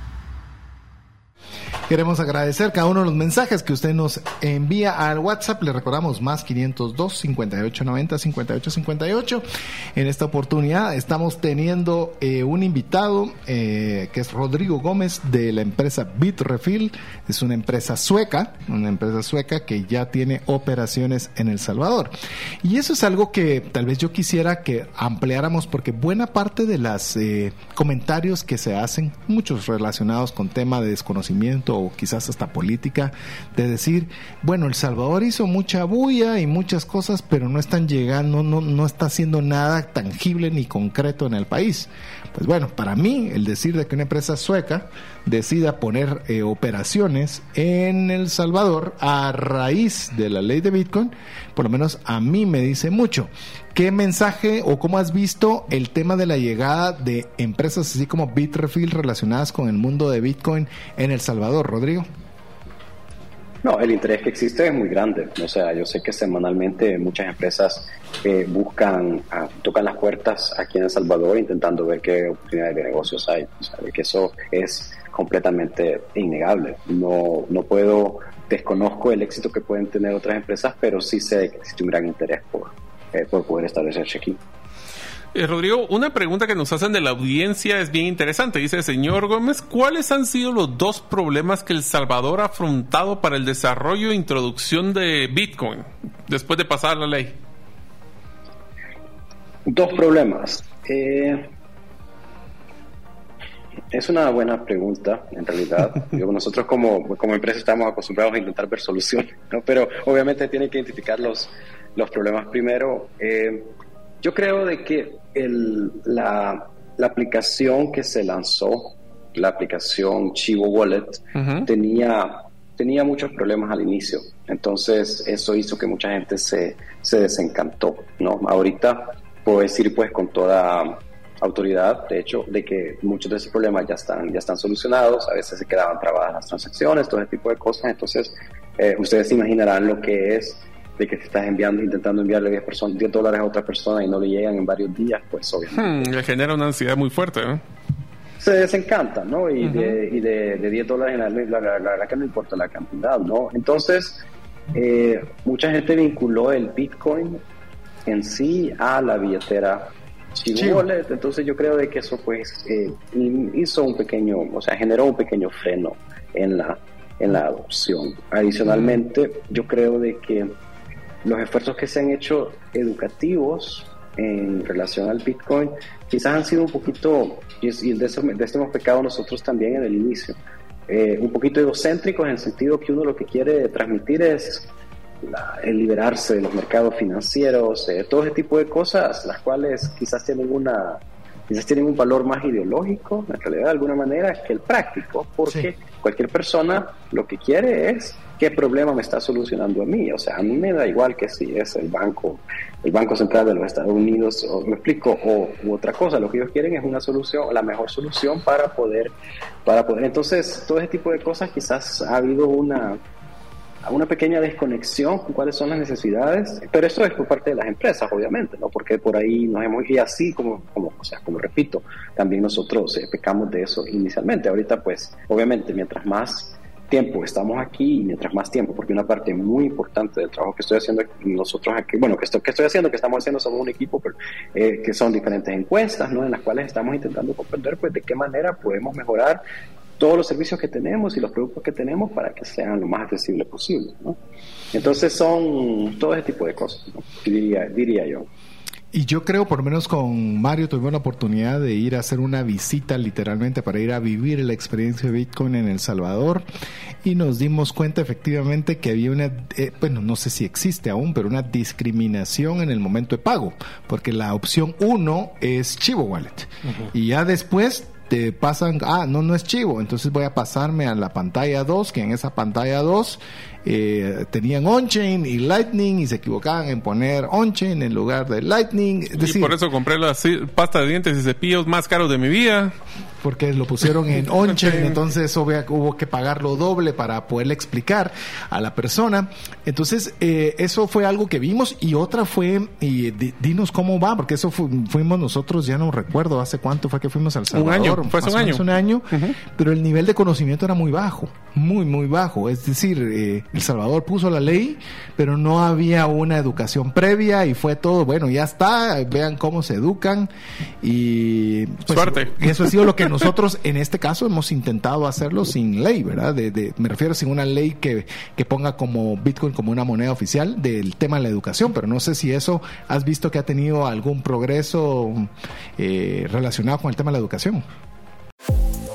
Queremos agradecer cada uno de los mensajes que usted nos envía al WhatsApp. Le recordamos más 502 5890 5858. En esta oportunidad estamos teniendo eh, un invitado eh, que es Rodrigo Gómez de la empresa Bitrefill. Es una empresa sueca, una empresa sueca que ya tiene operaciones en El Salvador. Y eso es algo que tal vez yo quisiera que ampliáramos porque buena parte de los eh, comentarios que se hacen, muchos relacionados con tema de desconocimiento o quizás hasta política, de decir, bueno, El Salvador hizo mucha bulla y muchas cosas, pero no están llegando, no, no está haciendo nada tangible ni concreto en el país. Pues bueno, para mí el decir de que una empresa sueca decida poner eh, operaciones en El Salvador a raíz de la ley de Bitcoin, por lo menos a mí me dice mucho. ¿Qué mensaje o cómo has visto el tema de la llegada de empresas así como Bitrefill relacionadas con el mundo de Bitcoin en El Salvador, Rodrigo? No, el interés que existe es muy grande. O sea, yo sé que semanalmente muchas empresas eh, buscan, ah, tocan las puertas aquí en El Salvador intentando ver qué oportunidades de negocios hay. O sea, que eso es completamente innegable. No, no puedo, desconozco el éxito que pueden tener otras empresas, pero sí sé que existe un gran interés por, eh, por poder establecerse aquí. Eh, Rodrigo, una pregunta que nos hacen de la audiencia es bien interesante. Dice, señor Gómez, ¿cuáles han sido los dos problemas que El Salvador ha afrontado para el desarrollo e introducción de Bitcoin después de pasar la ley? Dos problemas. Eh, es una buena pregunta, en realidad. <laughs> nosotros como, como empresa estamos acostumbrados a intentar ver soluciones, ¿no? pero obviamente tiene que identificar los, los problemas primero. Eh, yo creo de que el, la, la, aplicación que se lanzó, la aplicación Chivo Wallet, tenía, tenía muchos problemas al inicio. Entonces eso hizo que mucha gente se, se desencantó. ¿no? Ahorita puedo decir pues con toda autoridad, de hecho, de que muchos de esos problemas ya están, ya están solucionados, a veces se quedaban trabadas las transacciones, todo ese tipo de cosas, entonces eh, ustedes se imaginarán lo que es de que te estás enviando, intentando enviarle 10, personas, 10 dólares a otra persona y no le llegan en varios días, pues obviamente. Hmm, le genera una ansiedad muy fuerte, ¿no? Se desencanta, ¿no? Y, de, y de, de, 10 dólares, la, la, la, verdad que no importa la cantidad, ¿no? Entonces, eh, mucha gente vinculó el Bitcoin en sí a la billetera Wallet, entonces yo creo de que eso pues eh, hizo un pequeño, o sea, generó un pequeño freno en la, en la adopción. Adicionalmente, yo creo de que los esfuerzos que se han hecho educativos en relación al Bitcoin quizás han sido un poquito, y de eso, de hemos pecado nosotros también en el inicio, eh, un poquito egocéntricos en el sentido que uno lo que quiere transmitir es el liberarse de los mercados financieros, eh, todo ese tipo de cosas, las cuales quizás tienen una quizás tienen un valor más ideológico, en realidad de alguna manera, que el práctico, porque cualquier persona lo que quiere es qué problema me está solucionando a mí. O sea, a mí me da igual que si es el banco, el Banco Central de los Estados Unidos, o me explico, o u otra cosa. Lo que ellos quieren es una solución, la mejor solución para poder, para poder. Entonces, todo ese tipo de cosas quizás ha habido una una pequeña desconexión con cuáles son las necesidades, pero eso es por parte de las empresas, obviamente, ¿no? Porque por ahí nos hemos, y así como, como, o sea, como repito, también nosotros eh, pecamos de eso inicialmente. Ahorita, pues, obviamente, mientras más tiempo estamos aquí y mientras más tiempo, porque una parte muy importante del trabajo que estoy haciendo nosotros aquí, bueno, que estoy, que estoy haciendo, que estamos haciendo, somos un equipo, pero, eh, que son diferentes encuestas, ¿no? En las cuales estamos intentando comprender, pues, de qué manera podemos mejorar todos los servicios que tenemos y los productos que tenemos para que sean lo más accesible posible. ¿no? Entonces son todo ese tipo de cosas, diría, diría yo. Y yo creo, por lo menos con Mario, tuvimos la oportunidad de ir a hacer una visita literalmente para ir a vivir la experiencia de Bitcoin en El Salvador y nos dimos cuenta efectivamente que había una, eh, bueno, no sé si existe aún, pero una discriminación en el momento de pago, porque la opción uno es Chivo Wallet y ya después te pasan, ah, no, no es chivo, entonces voy a pasarme a la pantalla 2, que en esa pantalla 2 eh, tenían on-chain y lightning y se equivocaban en poner on-chain en lugar de lightning. y por eso compré la pasta de dientes y cepillos más caros de mi vida porque lo pusieron en <laughs> on-chain, entonces hubo que pagarlo doble para poderle explicar a la persona. Entonces, eh, eso fue algo que vimos y otra fue, y dinos cómo va, porque eso fuimos nosotros, ya no recuerdo hace cuánto fue que fuimos al Salvador. Un año, fue hace un año. Un año, pero el nivel de conocimiento era muy bajo. muy, muy bajo. Es decir, eh, El Salvador puso la ley, pero no había una educación previa y fue todo, bueno, ya está, vean cómo se educan y... Pues, Suerte. Eso ha sido lo que nosotros en este caso hemos intentado hacerlo sin ley, ¿verdad? De, de, me refiero sin una ley que, que ponga como Bitcoin como una moneda oficial del tema de la educación, pero no sé si eso has visto que ha tenido algún progreso eh, relacionado con el tema de la educación.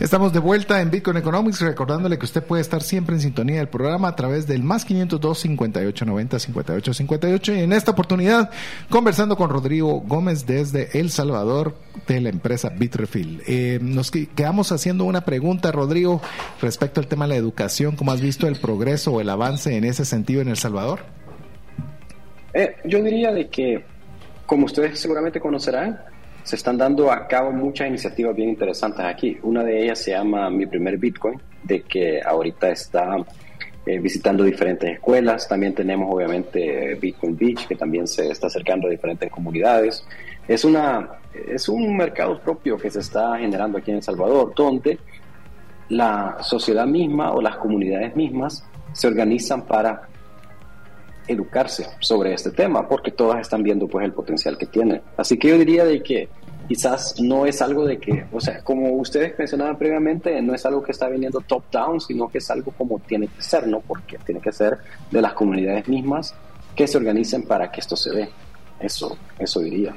Estamos de vuelta en Bitcoin Economics, recordándole que usted puede estar siempre en sintonía del programa a través del más 502 58 90 58 58 y en esta oportunidad conversando con Rodrigo Gómez desde El Salvador de la empresa Bitrefill. Eh, nos quedamos haciendo una pregunta, Rodrigo, respecto al tema de la educación. ¿Cómo has visto el progreso o el avance en ese sentido en El Salvador? Eh, yo diría de que, como ustedes seguramente conocerán, se están dando a cabo muchas iniciativas bien interesantes aquí. Una de ellas se llama Mi Primer Bitcoin, de que ahorita está eh, visitando diferentes escuelas. También tenemos obviamente Bitcoin Beach, que también se está acercando a diferentes comunidades. Es, una, es un mercado propio que se está generando aquí en El Salvador, donde la sociedad misma o las comunidades mismas se organizan para educarse sobre este tema, porque todas están viendo pues el potencial que tiene. Así que yo diría de que quizás no es algo de que, o sea, como ustedes mencionaban previamente, no es algo que está viniendo top down, sino que es algo como tiene que ser, ¿no? Porque tiene que ser de las comunidades mismas que se organicen para que esto se dé. Eso, eso diría.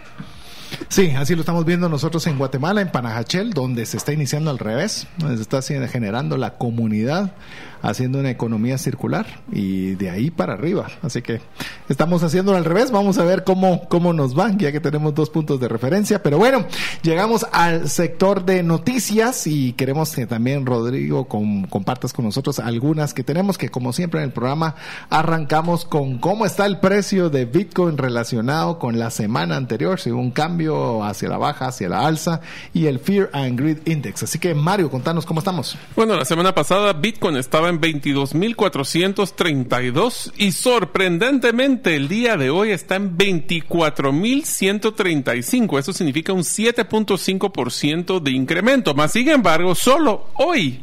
Sí, así lo estamos viendo nosotros en Guatemala, en Panajachel, donde se está iniciando al revés, donde se está generando la comunidad haciendo una economía circular y de ahí para arriba. Así que estamos haciéndolo al revés. Vamos a ver cómo, cómo nos van, ya que tenemos dos puntos de referencia. Pero bueno, llegamos al sector de noticias y queremos que también Rodrigo compartas con nosotros algunas que tenemos, que como siempre en el programa arrancamos con cómo está el precio de Bitcoin relacionado con la semana anterior, si un cambio hacia la baja, hacia la alza y el Fear and Greed Index. Así que Mario, contanos cómo estamos. Bueno, la semana pasada Bitcoin estaba en 22.432 y sorprendentemente el día de hoy está en 24.135. Eso significa un 7.5% de incremento. Más sin embargo, solo hoy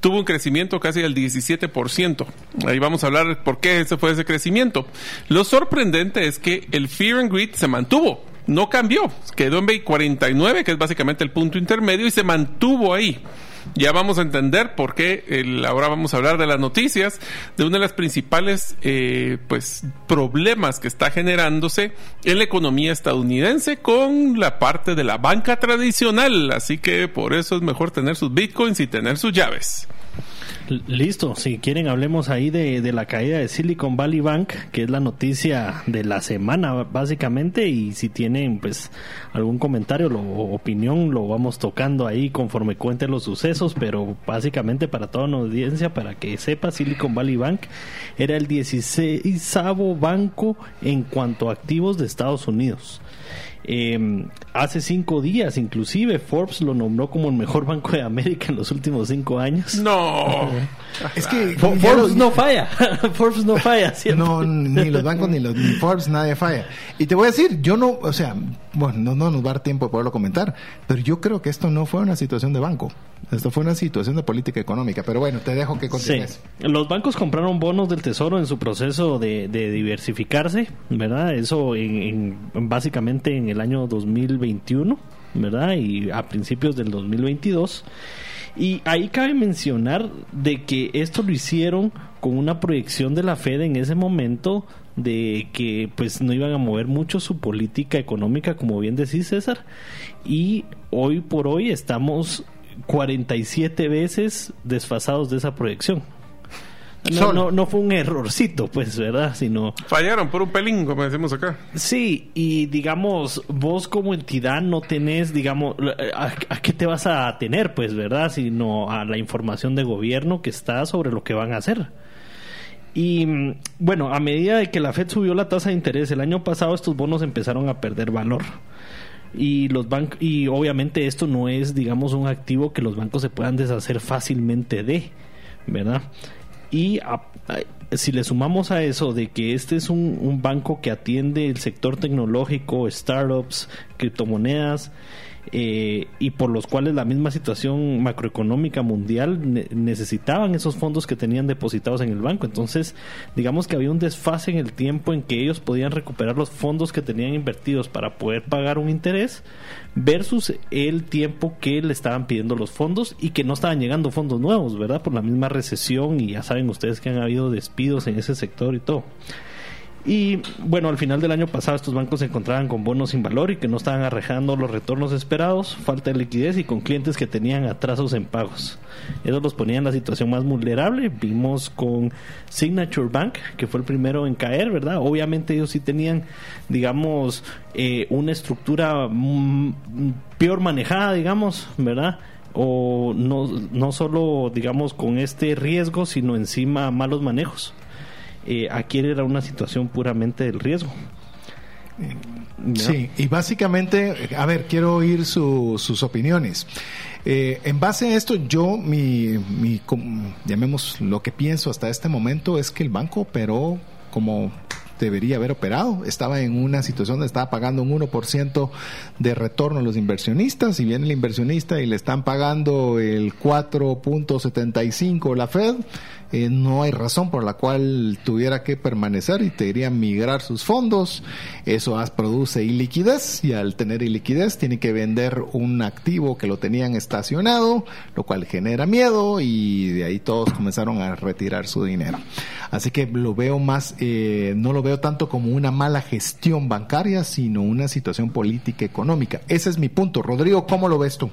tuvo un crecimiento casi del 17%. Ahí vamos a hablar por qué ese fue ese crecimiento. Lo sorprendente es que el Fear and Greed se mantuvo. No cambió, quedó en 49, que es básicamente el punto intermedio, y se mantuvo ahí. Ya vamos a entender por qué ahora vamos a hablar de las noticias, de una de las principales eh, pues problemas que está generándose en la economía estadounidense con la parte de la banca tradicional. Así que por eso es mejor tener sus bitcoins y tener sus llaves. Listo, si quieren hablemos ahí de, la caída de Silicon Valley Bank, que es la noticia de la semana básicamente, y si tienen pues algún comentario o opinión lo vamos tocando ahí conforme cuenten los sucesos, pero básicamente para toda la audiencia, para que sepa, Silicon Valley Bank era el 16 banco en cuanto a activos de Estados Unidos. Eh, hace cinco días, inclusive, Forbes lo nombró como el mejor banco de América en los últimos cinco años. No. es que <laughs> Forbes no falla. Forbes no falla. No, ni los bancos ni los ni Forbes, nadie falla. Y te voy a decir, yo no, o sea, bueno, no, no nos va a dar tiempo de poderlo comentar, pero yo creo que esto no fue una situación de banco. Esto fue una situación de política económica, pero bueno, te dejo que continúes. Los bancos compraron bonos del Tesoro en su proceso de, diversificarse, ¿verdad? Eso en, básicamente en el año 2021, ¿verdad? Y a principios del 2022. Y ahí cabe mencionar de que esto lo hicieron con una proyección de la Fed en ese momento de que pues no iban a mover mucho su política económica, como bien decís César, y hoy por hoy estamos 47 veces desfasados de esa proyección. No, no, no, fue un errorcito, pues, ¿verdad? Sino... Fallaron por un pelín, como decimos acá. Sí, y digamos, vos como entidad no tenés, digamos, ¿a, qué te vas a tener, pues, verdad? Sino a la información de gobierno que está sobre lo que van a hacer. Y bueno, a medida de que la Fed subió la tasa de interés el año pasado, estos bonos empezaron a perder valor y los bancos y obviamente esto no es digamos un activo que los bancos se puedan deshacer fácilmente de verdad y si le sumamos a eso de que este es un, un, banco que atiende el sector tecnológico, startups, criptomonedas, eh, y por los cuales la misma situación macroeconómica mundial necesitaban esos fondos que tenían depositados en el banco. Entonces, digamos que había un desfase en el tiempo en que ellos podían recuperar los fondos que tenían invertidos para poder pagar un interés versus el tiempo que le estaban pidiendo los fondos y que no estaban llegando fondos nuevos, ¿verdad? Por la misma recesión y ya saben ustedes que han habido despidos en ese sector y todo. Y bueno, al final del año pasado estos bancos se encontraban con bonos sin valor y que no estaban arrejando los retornos esperados, falta de liquidez y con clientes que tenían atrasos en pagos. Eso los ponía en la situación más vulnerable. Vimos con Signature Bank, que fue el primero en caer, ¿verdad? Obviamente ellos sí tenían, digamos, eh, una estructura mm, peor manejada, digamos, ¿verdad? O no, no solo, digamos, con este riesgo, sino encima malos manejos eh, aquí era una situación puramente del riesgo. Sí, y básicamente, a ver, quiero oír sus opiniones. Eh, en base a esto, yo, mi, mi, llamemos lo que pienso hasta este momento es que el banco operó como debería haber operado. Estaba en una situación donde estaba pagando un 1% de retorno a los inversionistas y viene el inversionista y le están pagando el 4.75 la Fed eh, no hay razón por la cual tuviera que permanecer y te iría a migrar sus fondos. Eso produce iliquidez y al tener iliquidez tiene que vender un activo que lo tenían estacionado, lo cual genera miedo y de ahí todos comenzaron a retirar su dinero. Así que lo veo más, eh, no lo veo tanto como una mala gestión bancaria, sino una situación política económica. Ese es mi punto. Rodrigo, ¿cómo lo ves tú?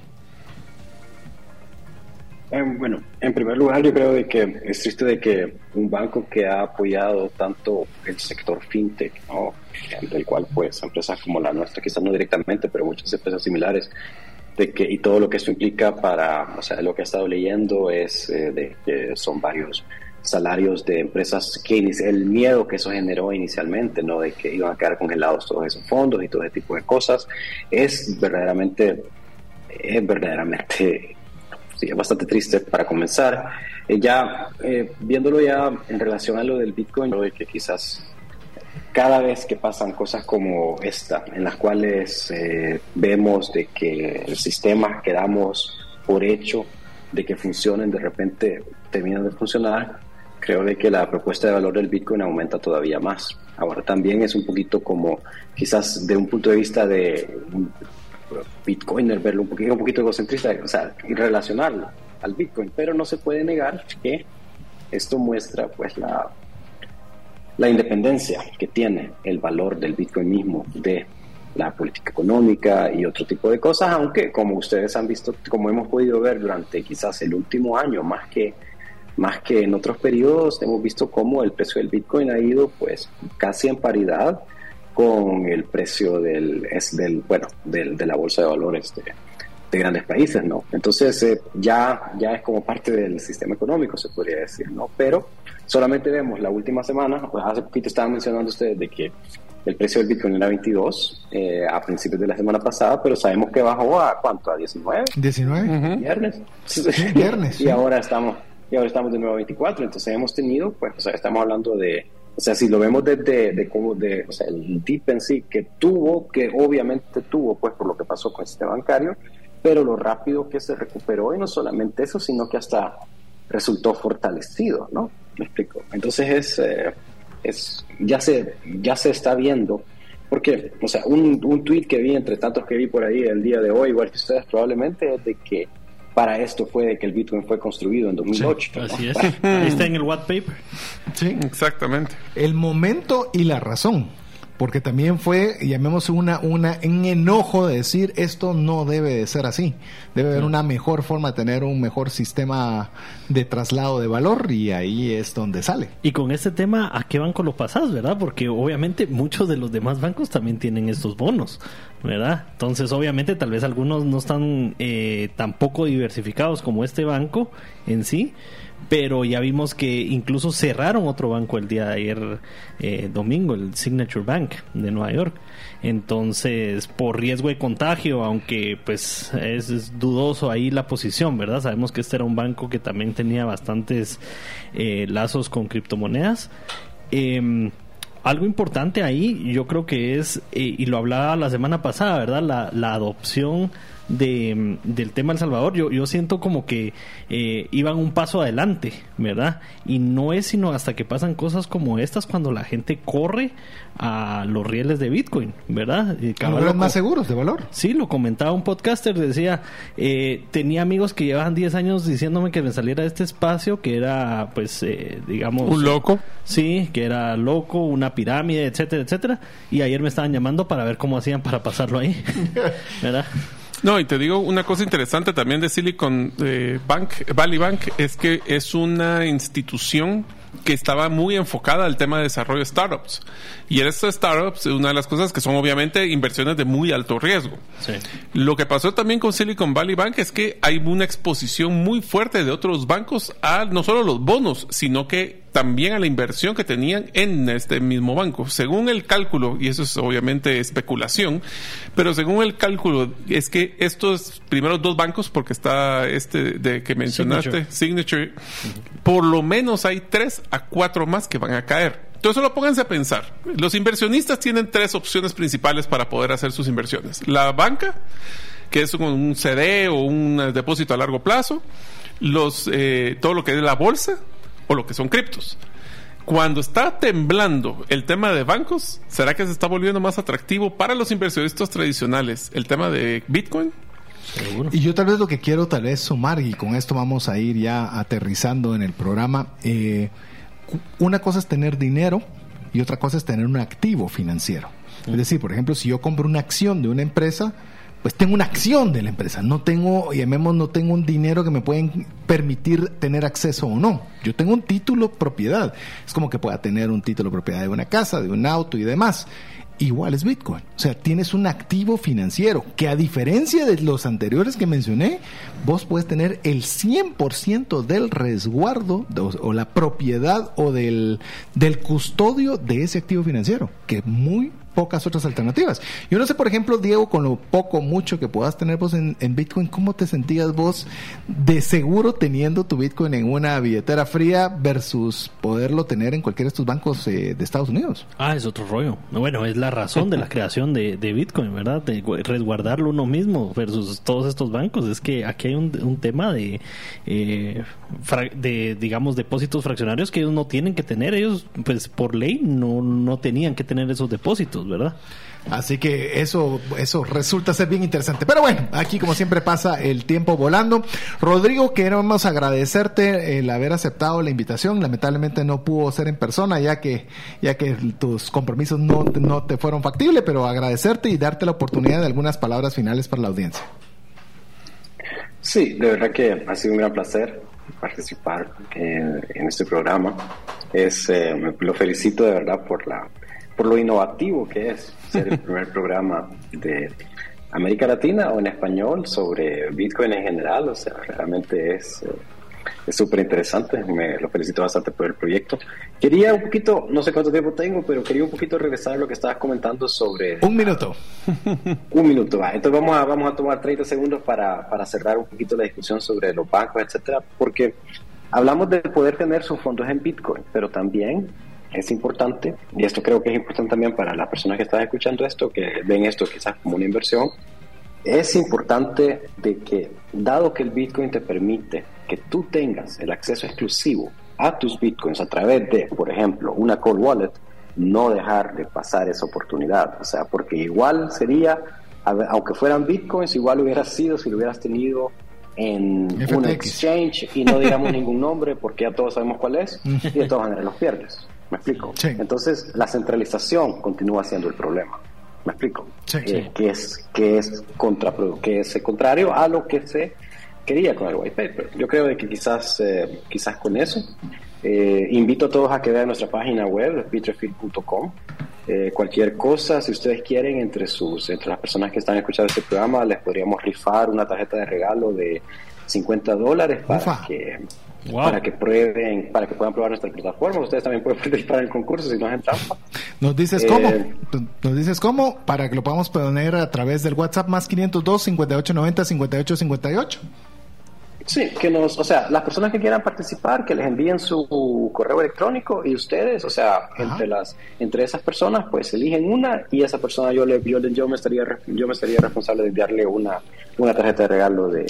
Bueno, en primer lugar yo creo de que es triste de que un banco que ha apoyado tanto el sector fintech, ¿no? del cual pues empresas como la nuestra, quizás no directamente, pero muchas empresas similares, de que, y todo lo que esto implica para, o sea, lo que he estado leyendo es eh, de que son varios salarios de empresas que el miedo que eso generó inicialmente, ¿no? De que iban a quedar congelados todos esos fondos y todo ese tipo de cosas, es verdaderamente, es verdaderamente bastante triste para comenzar. Eh, ya eh, viéndolo ya en relación a lo del Bitcoin, de que quizás cada vez que pasan cosas como esta, en las cuales eh, vemos de que el sistema que damos por hecho de que funcionen, de repente terminan de funcionar, creo de que la propuesta de valor del Bitcoin aumenta todavía más. Ahora también es un poquito como, quizás de un punto de vista de Bitcoiner, verlo un poquito, un poquito egocentrista, o sea, y relacionarlo al Bitcoin, pero no se puede negar que esto muestra pues la, la independencia que tiene el valor del Bitcoin mismo de la política económica y otro tipo de cosas, aunque como ustedes han visto, como hemos podido ver durante quizás el último año, más que, más que en otros periodos, hemos visto cómo el precio del Bitcoin ha ido pues casi en paridad con el precio del, es del bueno, del, de la bolsa de valores de, de grandes países, ¿no? Entonces eh, ya, ya es como parte del sistema económico, se podría decir, ¿no? Pero solamente vemos la última semana, pues hace poquito estaban mencionando ustedes de que el precio del Bitcoin era 22 eh, a principios de la semana pasada, pero sabemos que bajó a cuánto, a 19. 19. Viernes. viernes. <laughs> y ahora estamos y ahora estamos de nuevo a 24, entonces hemos tenido, pues, o sea, estamos hablando de o sea, si lo vemos desde de, de, o sea, el DIP en sí que tuvo, que obviamente tuvo, pues por lo que pasó con el sistema bancario, pero lo rápido que se recuperó y no solamente eso, sino que hasta resultó fortalecido, ¿no? Me explico. Entonces es, eh, es ya se ya se está viendo, porque, o sea, un, un tweet que vi entre tantos que vi por ahí el día de hoy, igual que ustedes probablemente, es de que para esto fue de que el Bitcoin fue construido en 2008. así es. <laughs> Ahí está en el white paper. Sí. Exactamente. El momento y la razón. Porque también fue, llamemos una, una, un enojo de decir esto no debe de ser así. Debe haber una mejor forma de tener un mejor sistema de traslado de valor y ahí es donde sale. Y con este tema, ¿a qué banco lo pasas, verdad? Porque obviamente muchos de los demás bancos también tienen estos bonos, ¿verdad? Entonces, obviamente, tal vez algunos no están eh, tan poco diversificados como este banco en sí, pero ya vimos que incluso cerraron otro banco el día de ayer eh, domingo, el Signature Bank de Nueva York. Entonces, por riesgo de contagio, aunque pues es, dudoso ahí la posición, ¿verdad? Sabemos que este era un banco que también tenía bastantes eh, lazos con criptomonedas. Em, algo importante ahí, yo creo que es, eh, y lo hablaba la semana pasada, ¿verdad? La, la adopción de, del tema El Salvador, yo, yo siento como que eh, iban un paso adelante, ¿verdad? Y no es sino hasta que pasan cosas como estas cuando la gente corre a los rieles de Bitcoin, ¿verdad? Y Los más seguros de valor. Sí, lo comentaba un podcaster, decía, eh, tenía amigos que llevaban 10 años diciéndome que me saliera de este espacio, que era, pues, eh, digamos... Un loco. Sí, que era loco, una pirámide, etcétera, etcétera. Y ayer me estaban llamando para ver cómo hacían para pasarlo ahí. <laughs> ¿Verdad? No, y te digo una cosa interesante también de Silicon eh, Bank, Valley Bank, es que es una institución que estaba muy enfocada al tema de desarrollo de startups. Y en estas startups, una de las cosas que son obviamente inversiones de muy alto riesgo. Sí. Lo que pasó también con Silicon Valley Bank es que hay una exposición muy fuerte de otros bancos a no solo los bonos, sino que también a la inversión que tenían en este mismo banco. Según el cálculo, y eso es obviamente especulación, pero según el cálculo es que estos primeros dos bancos, porque está este de que mencionaste, Signature, por lo menos hay tres a cuatro más que van a caer. Entonces solo pónganse a pensar. Los inversionistas tienen tres opciones principales para poder hacer sus inversiones. La banca, que es un- un CD o un depósito a largo plazo, los, eh, todo lo que es la bolsa o lo que son criptos. Cuando está temblando el tema de bancos, ¿será que se está volviendo más atractivo para los inversionistas tradicionales el tema de Bitcoin? Seguro. Y yo tal vez lo que quiero tal vez sumar, y con esto vamos a ir ya aterrizando en el programa, eh, una cosa es tener dinero y otra cosa es tener un activo financiero. Es decir, por ejemplo, si yo compro una acción de una empresa, pues tengo una acción de la empresa, no tengo, llamemos, no tengo un dinero que me pueden permitir tener acceso o no. Yo tengo un título propiedad. Es como que pueda tener un título propiedad de una casa, de un auto y demás. Igual es Bitcoin. O sea, tienes un activo financiero que a diferencia de los anteriores que mencioné, vos puedes tener el 100% del resguardo o la propiedad o del, del custodio de ese activo financiero, que muy pocas otras alternativas. Yo no sé, por ejemplo, Diego, con lo poco, mucho que puedas tener vos en, Bitcoin, ¿cómo te sentías vos de seguro teniendo tu Bitcoin en una billetera fría versus poderlo tener en cualquiera de estos bancos eh, de Estados Unidos? Ah, es otro rollo. Bueno, es la razón de la creación de, Bitcoin, ¿verdad? De gu- resguardarlo uno mismo versus todos estos bancos. Es que aquí hay un, un tema de, eh, de, digamos, depósitos fraccionarios que ellos no tienen que tener. Ellos, pues, por ley, no, no tenían que tener esos depósitos, ¿verdad? Así que eso, eso resulta ser bien interesante. Pero bueno, aquí como siempre pasa el tiempo volando. Rodrigo, queremos agradecerte el haber aceptado la invitación. Lamentablemente no pudo ser en persona ya que, ya que tus compromisos no, no te fueron factibles, pero agradecerte y darte la oportunidad de algunas palabras finales para la audiencia. Sí, de verdad que ha sido un gran placer participar en, en este programa. Es, eh, me- lo felicito de verdad por, la, por lo innovativo que es ser el <laughs> primer programa de América Latina o en español sobre Bitcoin en general. O sea, realmente es... eh, es súper interesante, me lo felicito bastante por el proyecto. Quería un poquito, no sé cuánto tiempo tengo, pero quería un poquito regresar a lo que estabas comentando sobre Un minuto. <laughs> un minuto, va. Entonces vamos a, vamos a tomar 30 segundos para, para cerrar un poquito la discusión sobre los bancos, etcétera, porque hablamos de poder tener sus fondos en Bitcoin, pero también es importante, y esto creo que es importante también para las personas que están escuchando esto, que ven esto quizás como una inversión, es importante de que, dado que el Bitcoin te permite que tú tengas el acceso exclusivo a tus Bitcoins a través de, por ejemplo, una cold wallet, no dejar de pasar esa oportunidad. O sea, porque igual sería, aunque fueran Bitcoins, igual hubiera sido si lo hubieras tenido en un exchange y no digamos ningún nombre porque ya todos sabemos cuál es y de todas maneras los pierdes. ¿Me explico? Entonces, la centralización continúa siendo el problema. ¿Me explico? Eh, que es que es que es contrario a lo que se quería con el white paper. Yo creo de que quizás eh, quizás con eso eh, invito a todos a que vean nuestra página web bitrefield.com. cualquier cosa, si ustedes quieren, entre sus entre las personas que están escuchando este programa, les podríamos rifar una tarjeta de regalo de 50 dólares para que para que prueben, para que puedan probar nuestra plataforma. Ustedes también pueden <laughs> participar en el concurso si no es en trampa. ¿Nos dices cómo? Eh, ¿Nos dices cómo? Para que lo podamos poner a través del WhatsApp más 502 5890 5858. Sí, que nos, o sea, las personas que quieran participar, que les envíen su correo electrónico y ustedes, o sea, entre las, entre esas personas, pues eligen una y esa persona yo le, yo, yo me estaría, yo me estaría responsable de enviarle una, una tarjeta de regalo de,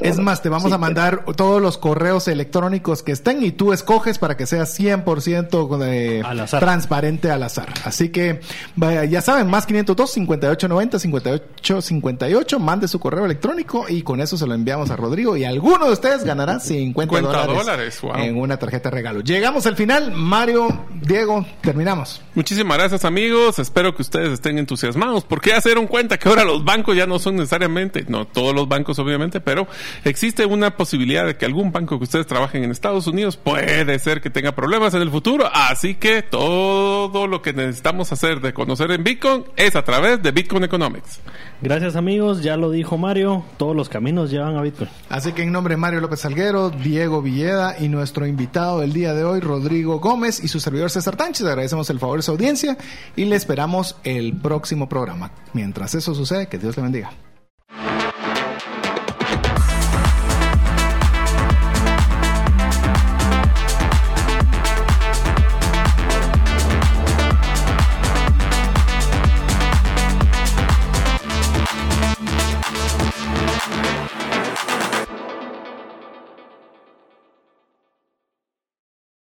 es, más, te vamos a mandar todos los correos electrónicos que estén y tú escoges para que sea 100% de transparente al azar. Así que vaya, ya saben, más 502 5890 5858, mande su correo electrónico y con eso se lo enviamos a Rodrigo y alguno de ustedes ganará <laughs> 50, dólares, en una tarjeta de regalo. Llegamos al final, Mario, Diego, terminamos. Muchísimas gracias amigos, espero que ustedes estén entusiasmados porque ya se dieron cuenta que ahora los bancos ya no son necesariamente, no todos los bancos obviamente, pero existe una posibilidad de que algún banco que ustedes trabajen en Estados Unidos puede ser que tenga problemas en el futuro, así que todo lo que necesitamos hacer de conocer en Bitcoin es a través de Bitcoin Economics. Gracias amigos, ya lo dijo Mario, todos los caminos llevan a Bitcoin. Así en nombre de Mario López Salguero, Diego Villeda y nuestro invitado del día de hoy, Rodrigo Gómez y su servidor César Tánchez, agradecemos el favor de su audiencia y le esperamos el próximo programa. Mientras eso sucede, que Dios le bendiga.